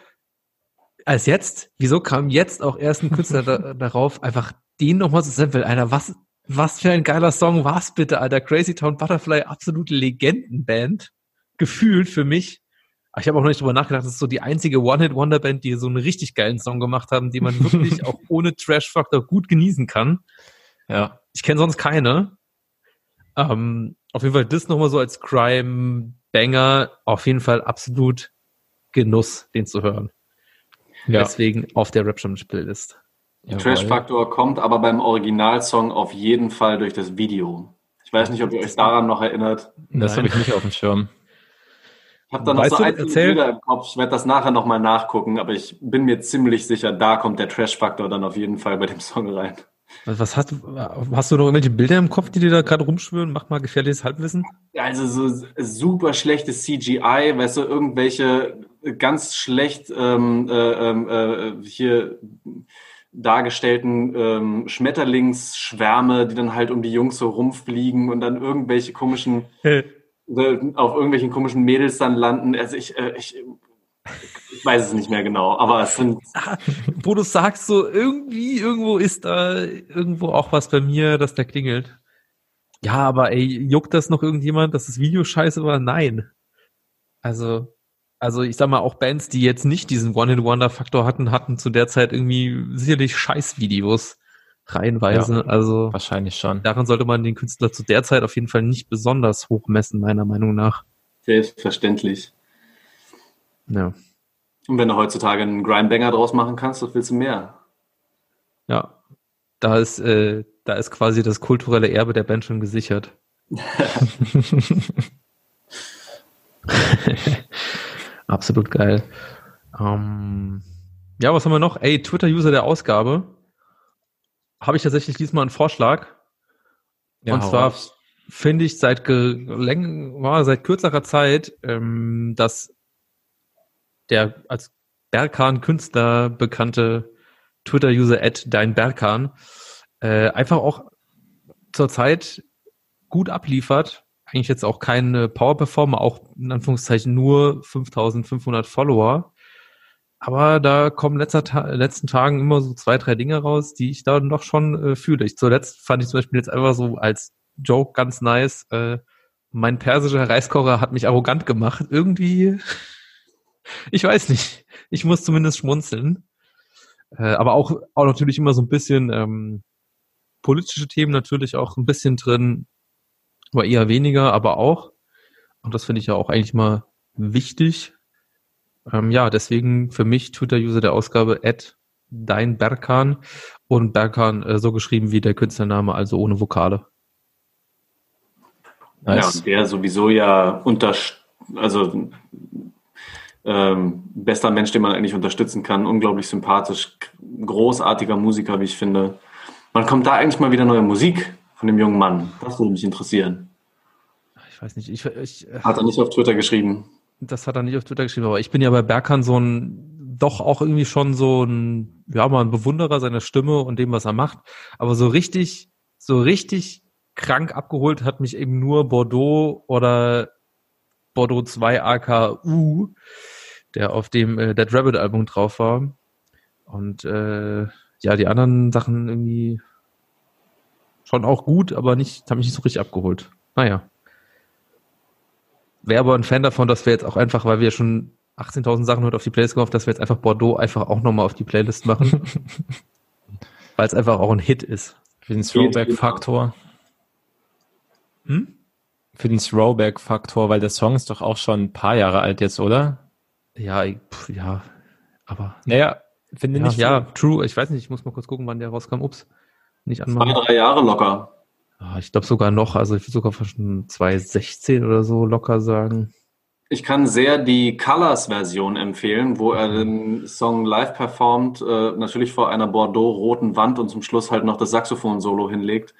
als jetzt, wieso kam jetzt auch erst ein Künstler da, [laughs] darauf, einfach den nochmal zu samplen, Alter, was, was für ein geiler Song war's bitte, Alter, Crazy Town Butterfly, absolute Legendenband, gefühlt für mich. Ich habe auch noch nicht drüber nachgedacht, das ist so die einzige One-Hit-Wonder-Band, die so einen richtig geilen Song gemacht haben, den man wirklich [laughs] auch ohne Trash-Faktor gut genießen kann. Ja. Ich kenne sonst keine. Ähm, auf jeden Fall das nochmal so als Crime-Banger. Auf jeden Fall absolut Genuss, den zu hören. Ja. Deswegen auf der rap playlist. Trash-Faktor kommt aber beim Originalsong auf jeden Fall durch das Video. Ich weiß nicht, ob ihr euch daran noch erinnert. Das habe ich nicht auf dem Schirm. Ich habe da noch Weißt so du, einzelne Bilder im Kopf. Ich werde das nachher nochmal nachgucken, aber ich bin mir ziemlich sicher, da kommt der Trash-Faktor dann auf jeden Fall bei dem Song rein. Was, was hast du, hast du noch irgendwelche Bilder im Kopf, die dir da gerade rumschwören? Mach mal gefährliches Halbwissen. Also so super schlechtes CGI, weißt du, irgendwelche ganz schlecht ähm, äh, ähm, äh, hier dargestellten ähm, Schmetterlingsschwärme, die dann halt um die Jungs so rumfliegen und dann irgendwelche komischen äh, auf irgendwelchen komischen Mädels dann landen. Also ich, äh, ich, ich weiß es nicht mehr genau, aber es sind [laughs] Wo du sagst, so irgendwie, irgendwo ist da irgendwo auch was bei mir, dass da klingelt. Ja, aber ey, juckt das noch irgendjemand, dass das Video scheiße war? Nein. Also, also ich sag mal, auch Bands, die jetzt nicht diesen One-Hit-Wonder-Faktor hatten, hatten zu der Zeit irgendwie sicherlich Scheißvideos reihenweise. Ja. Also Wahrscheinlich schon. daran sollte man den Künstler zu der Zeit auf jeden Fall nicht besonders hoch messen, meiner Meinung nach. selbstverständlich. Ja. Und wenn du heutzutage einen Grindbanger draus machen kannst, was willst du mehr? Ja. Da ist, äh, da ist quasi das kulturelle Erbe der Band schon gesichert. [laughs] [laughs] Absolut geil. Ähm, ja, was haben wir noch? Ey, Twitter-User der Ausgabe. Habe ich tatsächlich diesmal einen Vorschlag. Ja, Und zwar finde ich seit, war seit kürzerer Zeit, ähm, dass der als Berkan-Künstler bekannte Twitter-User at dein Berkan äh, einfach auch zurzeit gut abliefert. Eigentlich jetzt auch keine Power-Performer, auch in Anführungszeichen nur 5500 Follower. Aber da kommen letzter Ta letzten Tagen immer so zwei, drei Dinge raus, die ich da noch schon äh, fühle. Ich zuletzt fand ich zum Beispiel jetzt einfach so als Joke ganz nice. Äh, mein persischer Reiskocher hat mich arrogant gemacht. Irgendwie, [laughs] ich weiß nicht. Ich muss zumindest schmunzeln. Äh, aber auch, auch natürlich immer so ein bisschen, ähm, politische Themen natürlich auch ein bisschen drin, aber eher weniger, aber auch. Und das finde ich ja auch eigentlich mal wichtig. Ähm, ja, deswegen für mich Twitter-User der Ausgabe at dein Berkan und Berkan äh, so geschrieben wie der Künstlername, also ohne Vokale. Nice. Ja, und der sowieso ja unter, also ähm, bester Mensch, den man eigentlich unterstützen kann, unglaublich sympathisch, großartiger Musiker, wie ich finde. Wann kommt da eigentlich mal wieder neue Musik von dem jungen Mann? Das würde mich interessieren. Ich weiß nicht, ich, ich äh, hat er nicht auf Twitter geschrieben. Das hat er nicht auf Twitter geschrieben, aber ich bin ja bei Berkan so ein, doch auch irgendwie schon so ein, ja, mal ein Bewunderer seiner Stimme und dem, was er macht. Aber so richtig, so richtig krank abgeholt hat mich eben nur Bordeaux oder Bordeaux 2 AKU, der auf dem äh, Dead Rabbit Album drauf war. Und äh, ja, die anderen Sachen irgendwie schon auch gut, aber nicht, haben mich nicht so richtig abgeholt. Naja. Wäre aber ein Fan davon, dass wir jetzt auch einfach, weil wir schon 18.000 Sachen heute auf die Playlist gehofft, dass wir jetzt einfach Bordeaux einfach auch nochmal auf die Playlist machen. [laughs] weil es einfach auch ein Hit ist. Für den Throwback-Faktor. Hm? Für den Throwback-Faktor, weil der Song ist doch auch schon ein paar Jahre alt jetzt, oder? Ja, pff, ja, aber. Naja, finde ja, nicht. Ja, true. Ich weiß nicht, ich muss mal kurz gucken, wann der rauskam. Ups. Nicht anmachen. Zwei, drei Jahre locker. Ah, ich glaube sogar noch, also ich würde sogar schon 2016 oder so locker sagen. Ich kann sehr die Colors-Version empfehlen, wo er den Song live performt, äh, natürlich vor einer Bordeaux-roten Wand und zum Schluss halt noch das Saxophon-Solo hinlegt.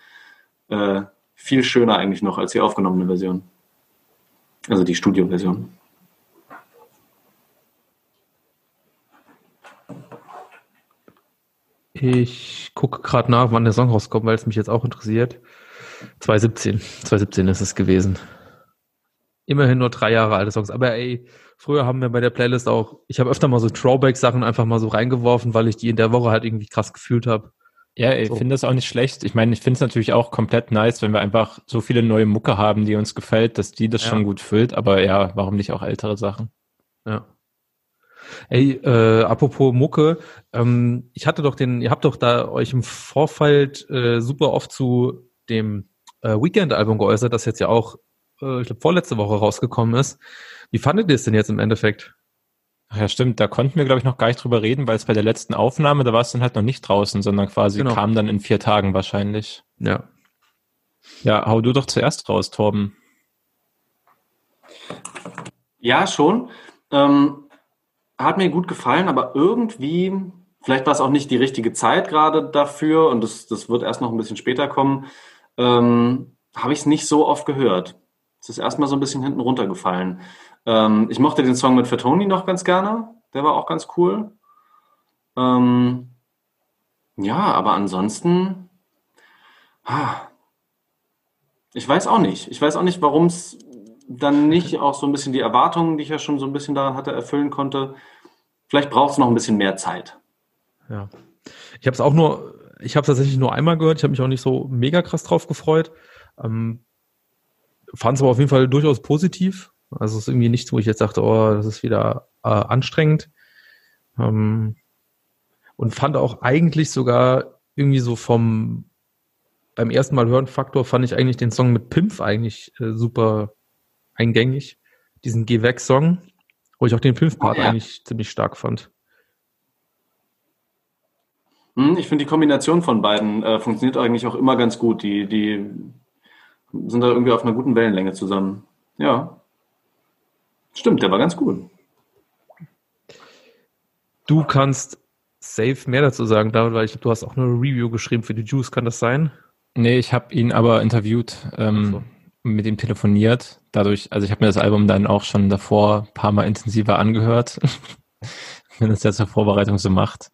Äh, viel schöner eigentlich noch als die aufgenommene Version. Also die Studio-Version. Ich gucke gerade nach, wann der Song rauskommt, weil es mich jetzt auch interessiert. 2017. 2017 ist es gewesen. Immerhin nur drei Jahre alte Songs. Aber ey, früher haben wir bei der Playlist auch, ich habe öfter mal so Throwback-Sachen einfach mal so reingeworfen, weil ich die in der Woche halt irgendwie krass gefühlt habe. Ja, ich so. finde das auch nicht schlecht. Ich meine, ich finde es natürlich auch komplett nice, wenn wir einfach so viele neue Mucke haben, die uns gefällt, dass die das ja. schon gut füllt. Aber ja, warum nicht auch ältere Sachen? Ja. Ey, äh, apropos Mucke, ähm, ich hatte doch den, ihr habt doch da euch im Vorfeld äh, super oft zu dem äh, Weekend-Album geäußert, das jetzt ja auch, äh, ich glaube, vorletzte Woche rausgekommen ist. Wie fandet ihr es denn jetzt im Endeffekt? Ach ja, stimmt. Da konnten wir, glaube ich, noch gar nicht drüber reden, weil es bei der letzten Aufnahme, da war es dann halt noch nicht draußen, sondern quasi genau. kam dann in vier Tagen wahrscheinlich. Ja. Ja, hau du doch zuerst raus, Torben. Ja, schon. Ähm, hat mir gut gefallen, aber irgendwie, vielleicht war es auch nicht die richtige Zeit gerade dafür und das, das wird erst noch ein bisschen später kommen, ähm, habe ich es nicht so oft gehört. Es ist erstmal so ein bisschen hinten runtergefallen. Ähm, ich mochte den Song mit Fatoni noch ganz gerne. Der war auch ganz cool. Ähm, ja, aber ansonsten, ah, ich weiß auch nicht. Ich weiß auch nicht, warum es dann nicht auch so ein bisschen die Erwartungen, die ich ja schon so ein bisschen daran hatte, erfüllen konnte. Vielleicht braucht es noch ein bisschen mehr Zeit. Ja. Ich habe es auch nur, ich habe tatsächlich nur einmal gehört. Ich habe mich auch nicht so mega krass drauf gefreut. Ähm, Fand es aber auf jeden Fall durchaus positiv. Also es ist irgendwie nichts, wo ich jetzt dachte, oh, das ist wieder äh, anstrengend. Ähm, und fand auch eigentlich sogar irgendwie so vom beim ersten Mal hören Faktor fand ich eigentlich den Song mit Pimpf eigentlich äh, super eingängig. Diesen Geh weg Song, wo ich auch den Pimpf-Part oh, ja. eigentlich ziemlich stark fand. Hm, ich finde die Kombination von beiden äh, funktioniert eigentlich auch immer ganz gut. Die, die sind da irgendwie auf einer guten Wellenlänge zusammen. Ja. Stimmt, der war ganz cool. Du kannst safe mehr dazu sagen, David, weil ich du hast auch eine Review geschrieben für die Juice, kann das sein? Nee, ich habe ihn aber interviewt, ähm, so. Mit ihm telefoniert. Dadurch, also ich habe mir das Album dann auch schon davor ein paar Mal intensiver angehört, [laughs] wenn es ja zur Vorbereitung so macht.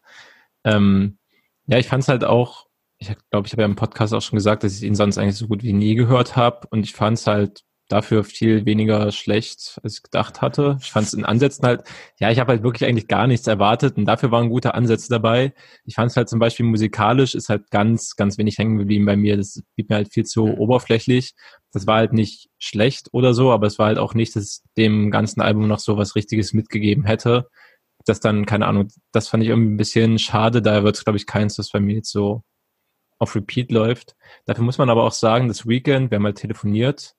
Ähm, ja, ich fand es halt auch, ich glaube, ich habe ja im Podcast auch schon gesagt, dass ich ihn sonst eigentlich so gut wie nie gehört habe und ich fand es halt dafür viel weniger schlecht, als ich gedacht hatte. Ich fand es in Ansätzen halt, ja, ich habe halt wirklich eigentlich gar nichts erwartet und dafür waren gute Ansätze dabei. Ich fand es halt zum Beispiel musikalisch ist halt ganz, ganz wenig hängen geblieben bei mir. Das blieb mir halt viel zu oberflächlich. Das war halt nicht schlecht oder so, aber es war halt auch nicht, dass es dem ganzen Album noch so was Richtiges mitgegeben hätte. Das dann, keine Ahnung, das fand ich irgendwie ein bisschen schade. Daher wird es, glaube ich, keins, das bei mir jetzt so auf Repeat läuft. Dafür muss man aber auch sagen, das Weekend, wir haben mal telefoniert,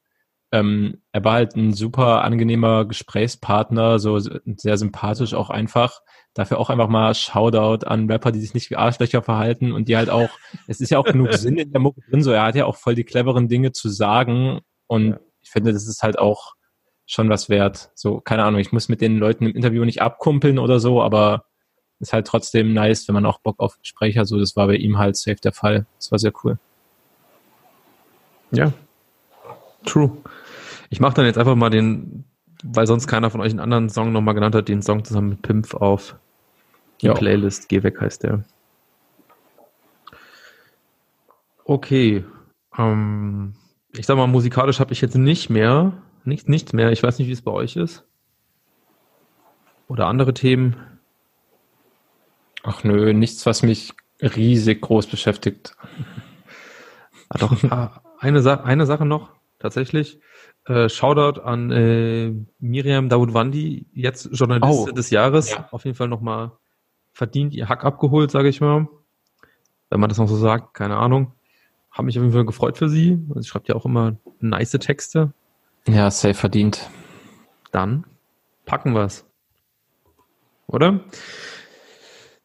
ähm, er war halt ein super angenehmer Gesprächspartner, so sehr sympathisch auch einfach. Dafür auch einfach mal Shoutout an Rapper, die sich nicht wie Arschlöcher verhalten und die halt auch, [laughs] es ist ja auch genug Sinn in der Mucke drin, so er hat ja auch voll die cleveren Dinge zu sagen und ja. ich finde, das ist halt auch schon was wert. So, keine Ahnung, ich muss mit den Leuten im Interview nicht abkumpeln oder so, aber ist halt trotzdem nice, wenn man auch Bock auf Gespräche hat. So, das war bei ihm halt safe der Fall. Das war sehr cool. Ja. True. Ich mache dann jetzt einfach mal den, weil sonst keiner von euch einen anderen Song nochmal genannt hat, den Song zusammen mit Pimp auf die ja. Playlist. Geh weg heißt der. Okay. Ähm, ich sag mal, musikalisch habe ich jetzt nicht mehr, nichts, nichts mehr. Ich weiß nicht, wie es bei euch ist. Oder andere Themen. Ach nö, nichts, was mich riesig groß beschäftigt. Ah, doch, [laughs] ah, eine, Sa eine Sache noch, tatsächlich. Äh, Shoutout an äh, Miriam Dawoodwandi, jetzt Journalistin oh, des Jahres. Ja. Auf jeden Fall nochmal verdient ihr Hack abgeholt, sage ich mal. Wenn man das noch so sagt, keine Ahnung. Hab mich auf jeden Fall gefreut für sie. Sie schreibt ja auch immer nice Texte. Ja, safe verdient. Dann packen wir's. Oder?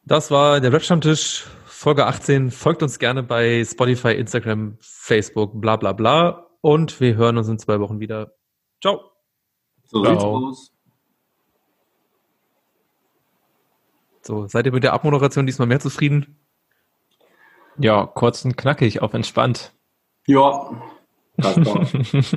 Das war der Webstammtisch Folge 18. Folgt uns gerne bei Spotify, Instagram, Facebook, bla bla bla. Und wir hören uns in zwei Wochen wieder. Ciao. So sieht's aus. So, seid ihr mit der Abmoderation diesmal mehr zufrieden? Ja, kurz und knackig, auf entspannt. Ja, das [laughs]